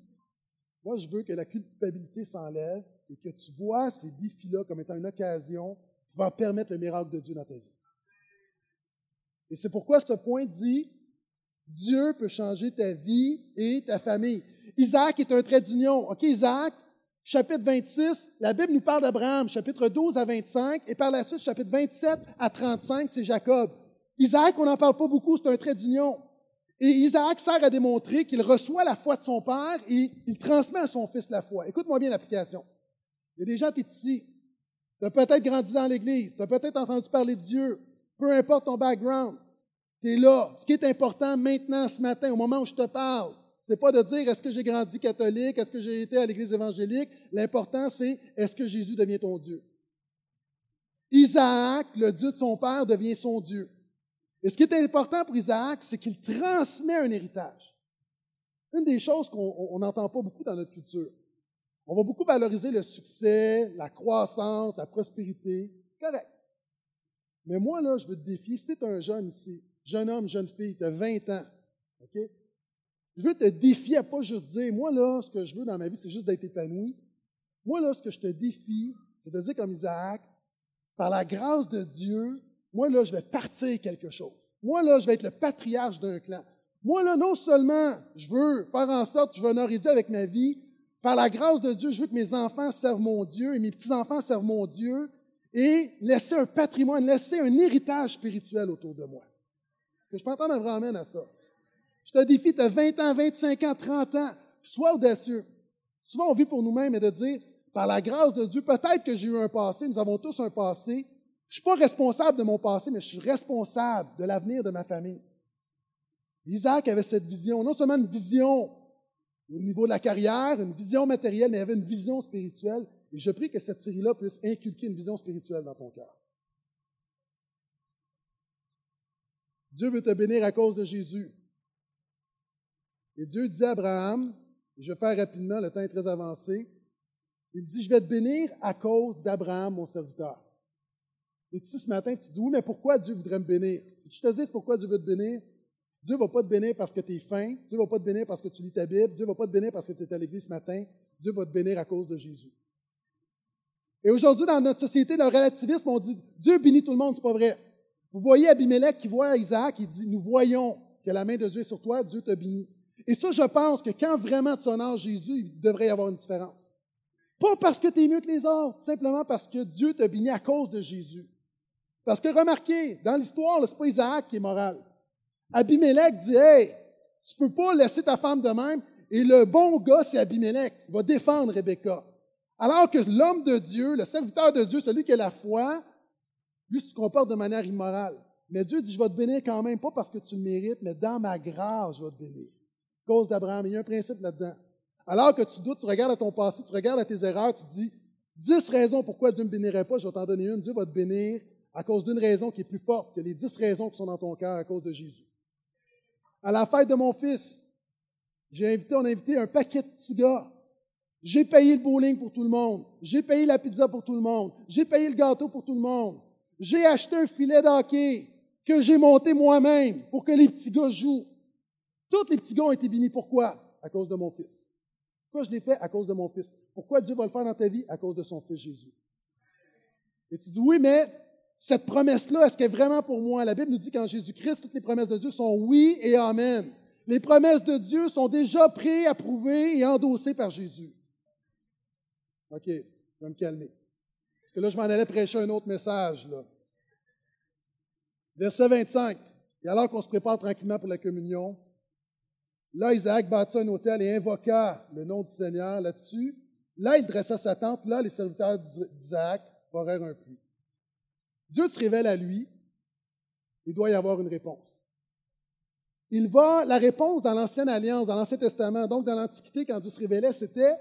moi, je veux que la culpabilité s'enlève et que tu vois ces défis-là comme étant une occasion pouvant permettre le miracle de Dieu dans ta vie. Et c'est pourquoi ce point dit, Dieu peut changer ta vie et ta famille. Isaac est un trait d'union. OK, Isaac, chapitre 26, la Bible nous parle d'Abraham, chapitre 12 à 25, et par la suite, chapitre 27 à 35, c'est Jacob. Isaac, on n'en parle pas beaucoup, c'est un trait d'union. Et Isaac sert à démontrer qu'il reçoit la foi de son père et il transmet à son fils la foi. Écoute-moi bien l'application. Il y a des gens, tu es ici. Tu as peut-être grandi dans l'Église. Tu as peut-être entendu parler de Dieu. Peu importe ton background. Tu es là. Ce qui est important maintenant, ce matin, au moment où je te parle, c'est pas de dire est-ce que j'ai grandi catholique, est-ce que j'ai été à l'Église évangélique? L'important, c'est est-ce que Jésus devient ton Dieu? Isaac, le Dieu de son père, devient son Dieu. Et ce qui est important pour Isaac, c'est qu'il transmet un héritage. Une des choses qu'on n'entend pas beaucoup dans notre culture. On va beaucoup valoriser le succès, la croissance, la prospérité. Correct. Mais moi, là, je veux te défier. Si tu es un jeune ici, jeune homme, jeune fille, tu as 20 ans, OK? Je veux te défier à pas juste dire, moi, là, ce que je veux dans ma vie, c'est juste d'être épanoui. Moi, là, ce que je te défie, c'est de dire comme Isaac, par la grâce de Dieu, moi, là, je vais partir quelque chose. Moi, là, je vais être le patriarche d'un clan. Moi, là, non seulement je veux faire en sorte que je vais honorer Dieu avec ma vie, par la grâce de Dieu, je veux que mes enfants servent mon Dieu et mes petits-enfants servent mon Dieu et laisser un patrimoine, laisser un héritage spirituel autour de moi. Que je peux entendre un à ça. Je te défie, tu as 20 ans, 25 ans, 30 ans, sois audacieux. Souvent, on vit pour nous-mêmes et de dire, par la grâce de Dieu, peut-être que j'ai eu un passé, nous avons tous un passé, je ne suis pas responsable de mon passé, mais je suis responsable de l'avenir de ma famille. Isaac avait cette vision, non seulement une vision au niveau de la carrière, une vision matérielle, mais il avait une vision spirituelle. Et je prie que cette série-là puisse inculquer une vision spirituelle dans ton cœur. Dieu veut te bénir à cause de Jésus. Et Dieu dit à Abraham, je vais faire rapidement, le temps est très avancé, il dit, je vais te bénir à cause d'Abraham, mon serviteur. Et ici ce matin, tu dis, oui, mais pourquoi Dieu voudrait me bénir? Je te dis pourquoi Dieu veut te bénir. Dieu ne va pas te bénir parce que tu es faim. Dieu ne va pas te bénir parce que tu lis ta Bible. Dieu ne va pas te bénir parce que tu es à l'église ce matin. Dieu va te bénir à cause de Jésus. Et aujourd'hui, dans notre société, dans le relativisme, on dit Dieu bénit tout le monde, c'est pas vrai. Vous voyez Abimelech qui voit Isaac, il dit Nous voyons que la main de Dieu est sur toi, Dieu te bénit. Et ça, je pense que quand vraiment tu honores Jésus, il devrait y avoir une différence. Pas parce que tu es mieux que les autres, simplement parce que Dieu t'a béni à cause de Jésus. Parce que remarquez, dans l'histoire, ce n'est pas Isaac qui est moral. Abimelech dit Hey, tu peux pas laisser ta femme de même. Et le bon gars, c'est Abimelech. Il va défendre Rebecca. Alors que l'homme de Dieu, le serviteur de Dieu, celui qui a la foi, lui se comporte de manière immorale. Mais Dieu dit, je vais te bénir quand même, pas parce que tu le mérites, mais dans ma grâce, je vais te bénir. Cause d'Abraham, il y a un principe là-dedans. Alors que tu doutes, tu regardes à ton passé, tu regardes à tes erreurs, tu dis, dix raisons pourquoi Dieu ne me bénirait pas, je vais t'en donner une. Dieu va te bénir à cause d'une raison qui est plus forte que les dix raisons qui sont dans ton cœur à cause de Jésus. À la fête de mon fils, j'ai invité, on invité un paquet de petits gars. J'ai payé le bowling pour tout le monde. J'ai payé la pizza pour tout le monde. J'ai payé le gâteau pour tout le monde. J'ai acheté un filet d'hockey que j'ai monté moi-même pour que les petits gars jouent. Tous les petits gars ont été bénis. Pourquoi? À cause de mon fils. Pourquoi je l'ai fait? À cause de mon fils. Pourquoi Dieu va le faire dans ta vie? À cause de son fils Jésus. Et tu dis, oui, mais cette promesse-là, est-ce qu'elle est vraiment pour moi? La Bible nous dit qu'en Jésus-Christ, toutes les promesses de Dieu sont oui et amen. Les promesses de Dieu sont déjà pré-approuvées et endossées par Jésus. OK, je vais me calmer. Parce que là, je m'en allais prêcher un autre message. Là. Verset 25. Et alors qu'on se prépare tranquillement pour la communion, là, Isaac bâtit un hôtel et invoqua le nom du Seigneur là-dessus. Là, il dressa sa tente. Là, les serviteurs d'Isaac forèrent un puits. Dieu se révèle à lui. Il doit y avoir une réponse. Il va, la réponse dans l'Ancienne Alliance, dans l'Ancien Testament, donc dans l'Antiquité, quand Dieu se révélait, c'était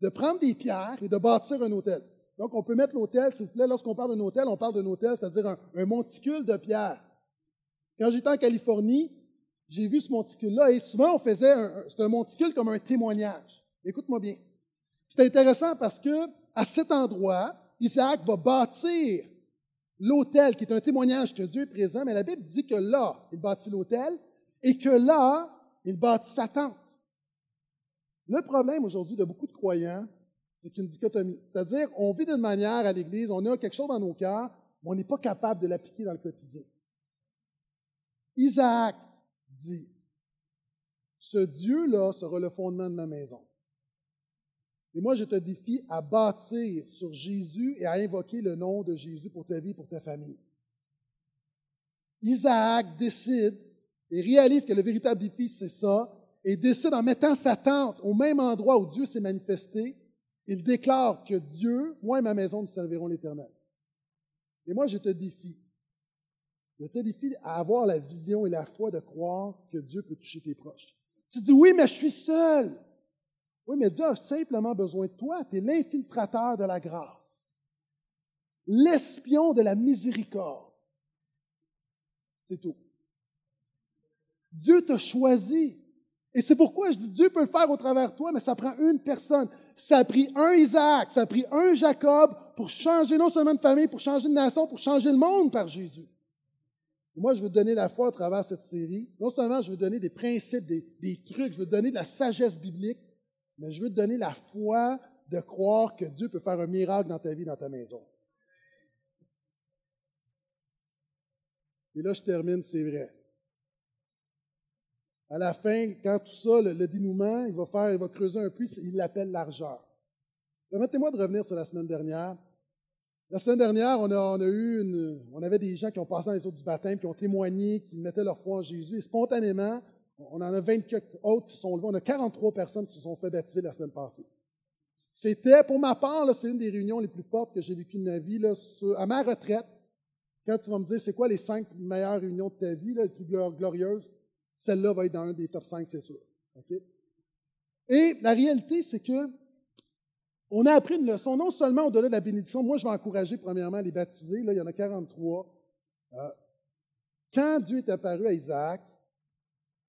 de prendre des pierres et de bâtir un hôtel. Donc, on peut mettre l'hôtel, s'il vous plaît, lorsqu'on parle d'un hôtel, on parle d'un hôtel, c'est-à-dire un, monticule de pierres. Quand j'étais en Californie, j'ai vu ce monticule-là et souvent on faisait un, un monticule comme un témoignage. Écoute-moi bien. C'est intéressant parce que à cet endroit, Isaac va bâtir l'autel qui est un témoignage que Dieu est présent, mais la Bible dit que là, il bâtit l'autel et que là, il bâtit sa tente. Le problème aujourd'hui de beaucoup de croyants, c'est une dichotomie. C'est-à-dire, on vit d'une manière à l'Église, on a quelque chose dans nos cœurs, mais on n'est pas capable de l'appliquer dans le quotidien. Isaac dit, ce Dieu-là sera le fondement de ma maison. Et moi, je te défie à bâtir sur Jésus et à invoquer le nom de Jésus pour ta vie pour ta famille. Isaac décide et réalise que le véritable défi, c'est ça, et décide en mettant sa tente au même endroit où Dieu s'est manifesté, il déclare que Dieu, moi et ma maison, nous servirons l'Éternel. Et moi, je te défie. Je te défie à avoir la vision et la foi de croire que Dieu peut toucher tes proches. Tu dis, oui, mais je suis seul. Oui, mais Dieu a simplement besoin de toi. Tu es l'infiltrateur de la grâce, l'espion de la miséricorde. C'est tout. Dieu t'a choisi. Et c'est pourquoi je dis Dieu peut le faire au travers de toi, mais ça prend une personne. Ça a pris un Isaac, ça a pris un Jacob pour changer non seulement de famille, pour changer de nation, pour changer le monde par Jésus. moi, je veux donner la foi au travers cette série. Non seulement je veux donner des principes, des, des trucs, je veux donner de la sagesse biblique, mais je veux te donner la foi de croire que Dieu peut faire un miracle dans ta vie, dans ta maison. Et là, je termine, c'est vrai à la fin, quand tout ça, le, dénouement, il va faire, il va creuser un puits, il l'appelle largeur. Permettez-moi de revenir sur la semaine dernière. La semaine dernière, on a, eu on avait des gens qui ont passé dans les eaux du baptême, qui ont témoigné, qui mettaient leur foi en Jésus, et spontanément, on en a 24 autres qui sont levés. On a 43 personnes qui se sont fait baptiser la semaine passée. C'était, pour ma part, c'est une des réunions les plus fortes que j'ai vécues de ma vie. Là, à ma retraite, quand tu vas me dire c'est quoi les cinq meilleures réunions de ta vie, les plus glorieuses, celle-là va être dans un des top 5, c'est sûr. Et la réalité, c'est que on a appris une leçon, non seulement au-delà de la bénédiction, moi je vais encourager premièrement les baptisés, là il y en a 43. Euh, quand Dieu est apparu à Isaac,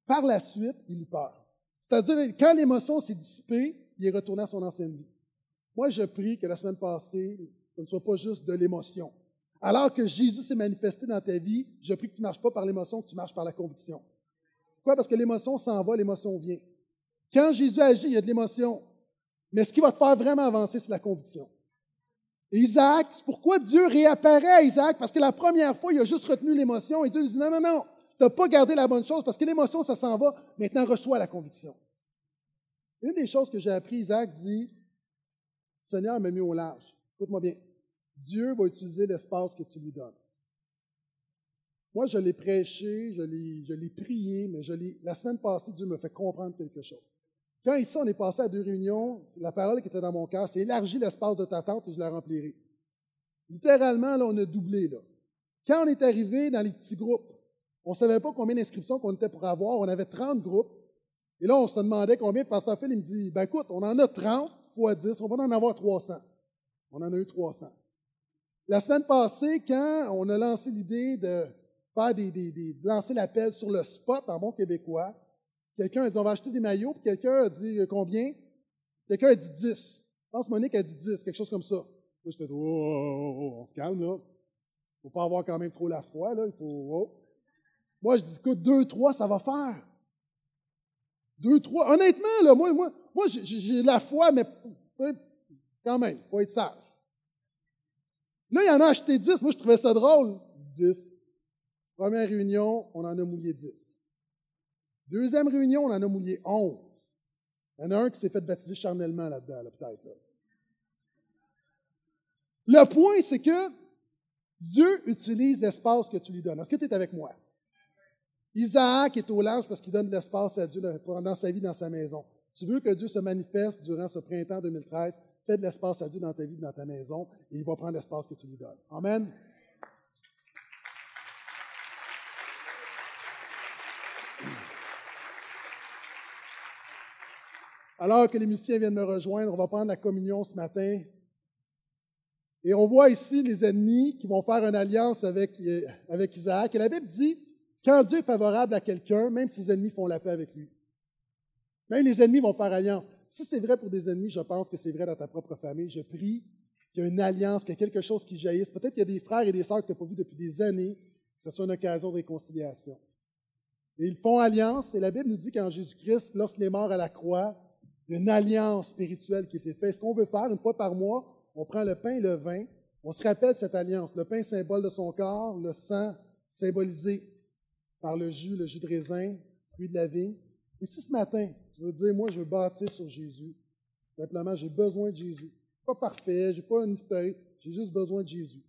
par la suite, il eut peur. C'est-à-dire, quand l'émotion s'est dissipée, il est retourné à son ancienne vie. Moi, je prie que la semaine passée, ce ne soit pas juste de l'émotion. Alors que Jésus s'est manifesté dans ta vie, je prie que tu ne marches pas par l'émotion, que tu marches par la conviction. Pourquoi? Parce que l'émotion s'en va, l'émotion vient. Quand Jésus agit, il y a de l'émotion. Mais ce qui va te faire vraiment avancer, c'est la conviction. Isaac, pourquoi Dieu réapparaît à Isaac? Parce que la première fois, il a juste retenu l'émotion et Dieu lui dit non, non, non, tu n'as pas gardé la bonne chose parce que l'émotion, ça s'en va. Maintenant, reçois la conviction. Une des choses que j'ai appris, Isaac dit, Seigneur m'a mis au large. Écoute-moi bien. Dieu va utiliser l'espace que tu lui donnes. Moi, je l'ai prêché, je l'ai prié, mais je la semaine passée, Dieu me fait comprendre quelque chose. Quand ici, on est passé à deux réunions, la parole qui était dans mon cœur, c'est élargis l'espace de ta tente et je la remplirai. Littéralement, là, on a doublé. Là. Quand on est arrivé dans les petits groupes, on ne savait pas combien d'inscriptions qu'on était pour avoir. On avait 30 groupes. Et là, on se demandait combien. Pasteur Phil, il me dit, ben écoute, on en a 30 fois 10, on va en avoir 300. On en a eu 300. La semaine passée, quand on a lancé l'idée de faire des, de lancer l'appel sur le spot en bon québécois, quelqu'un a dit, on va acheter des maillots, puis quelqu'un a dit combien? Quelqu'un a dit 10. Je pense que Monique a dit 10, quelque chose comme ça. Moi, je fais, oh, oh, oh, on se calme, là. Faut pas avoir quand même trop la foi, là. Il faut, Moi, je dis, écoute, 2, 3, ça va faire. Deux, trois. Honnêtement, là, moi, moi, moi j'ai la foi, mais quand même, faut être sage. Là, il y en a acheté dix. Moi, je trouvais ça drôle. Dix. Première réunion, on en a mouillé dix. Deuxième réunion, on en a mouillé onze. Il y en a un qui s'est fait baptiser charnellement là-dedans, là, peut-être. Le point, c'est que Dieu utilise l'espace que tu lui donnes. Est-ce que tu es avec moi? Isaac est au large parce qu'il donne de l'espace à Dieu dans sa vie, dans sa maison. Tu veux que Dieu se manifeste durant ce printemps 2013, fais de l'espace à Dieu dans ta vie, dans ta maison, et il va prendre l'espace que tu lui donnes. Amen. Alors que les musiciens viennent me rejoindre, on va prendre la communion ce matin. Et on voit ici les ennemis qui vont faire une alliance avec, avec Isaac. Et la Bible dit quand Dieu est favorable à quelqu'un, même ses ennemis font la paix avec lui. Même les ennemis vont faire alliance. Si c'est vrai pour des ennemis, je pense que c'est vrai dans ta propre famille. Je prie qu'il y ait une alliance, qu'il y ait quelque chose qui jaillisse. Peut-être qu'il y a des frères et des sœurs que tu n'as pas vus depuis des années, que ce soit une occasion de réconciliation. Et ils font alliance, et la Bible nous dit qu'en Jésus-Christ, lorsqu'il est mort à la croix, il y a une alliance spirituelle qui été faite. Ce qu'on veut faire, une fois par mois, on prend le pain et le vin, on se rappelle cette alliance. Le pain, symbole de son corps, le sang, symbolisé par le jus, le jus de raisin, fruit de la vigne. Et si ce matin, tu veux dire, moi, je veux bâtir sur Jésus, simplement, j'ai besoin de Jésus. Pas parfait, j'ai pas une historique, j'ai juste besoin de Jésus.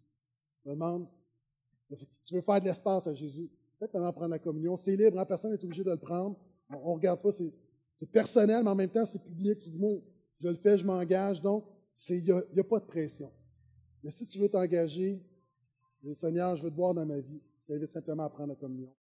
Je demande, tu veux faire de l'espace à Jésus, fais-moi prendre la communion. C'est libre, hein, personne n'est obligé de le prendre. On ne regarde pas, c'est personnel, mais en même temps, c'est public. Tu dis, moi, je le fais, je m'engage. Donc, il n'y a, pas de pression. Mais si tu veux t'engager, Seigneur, je veux te voir dans ma vie, je t'invite simplement à prendre la communion.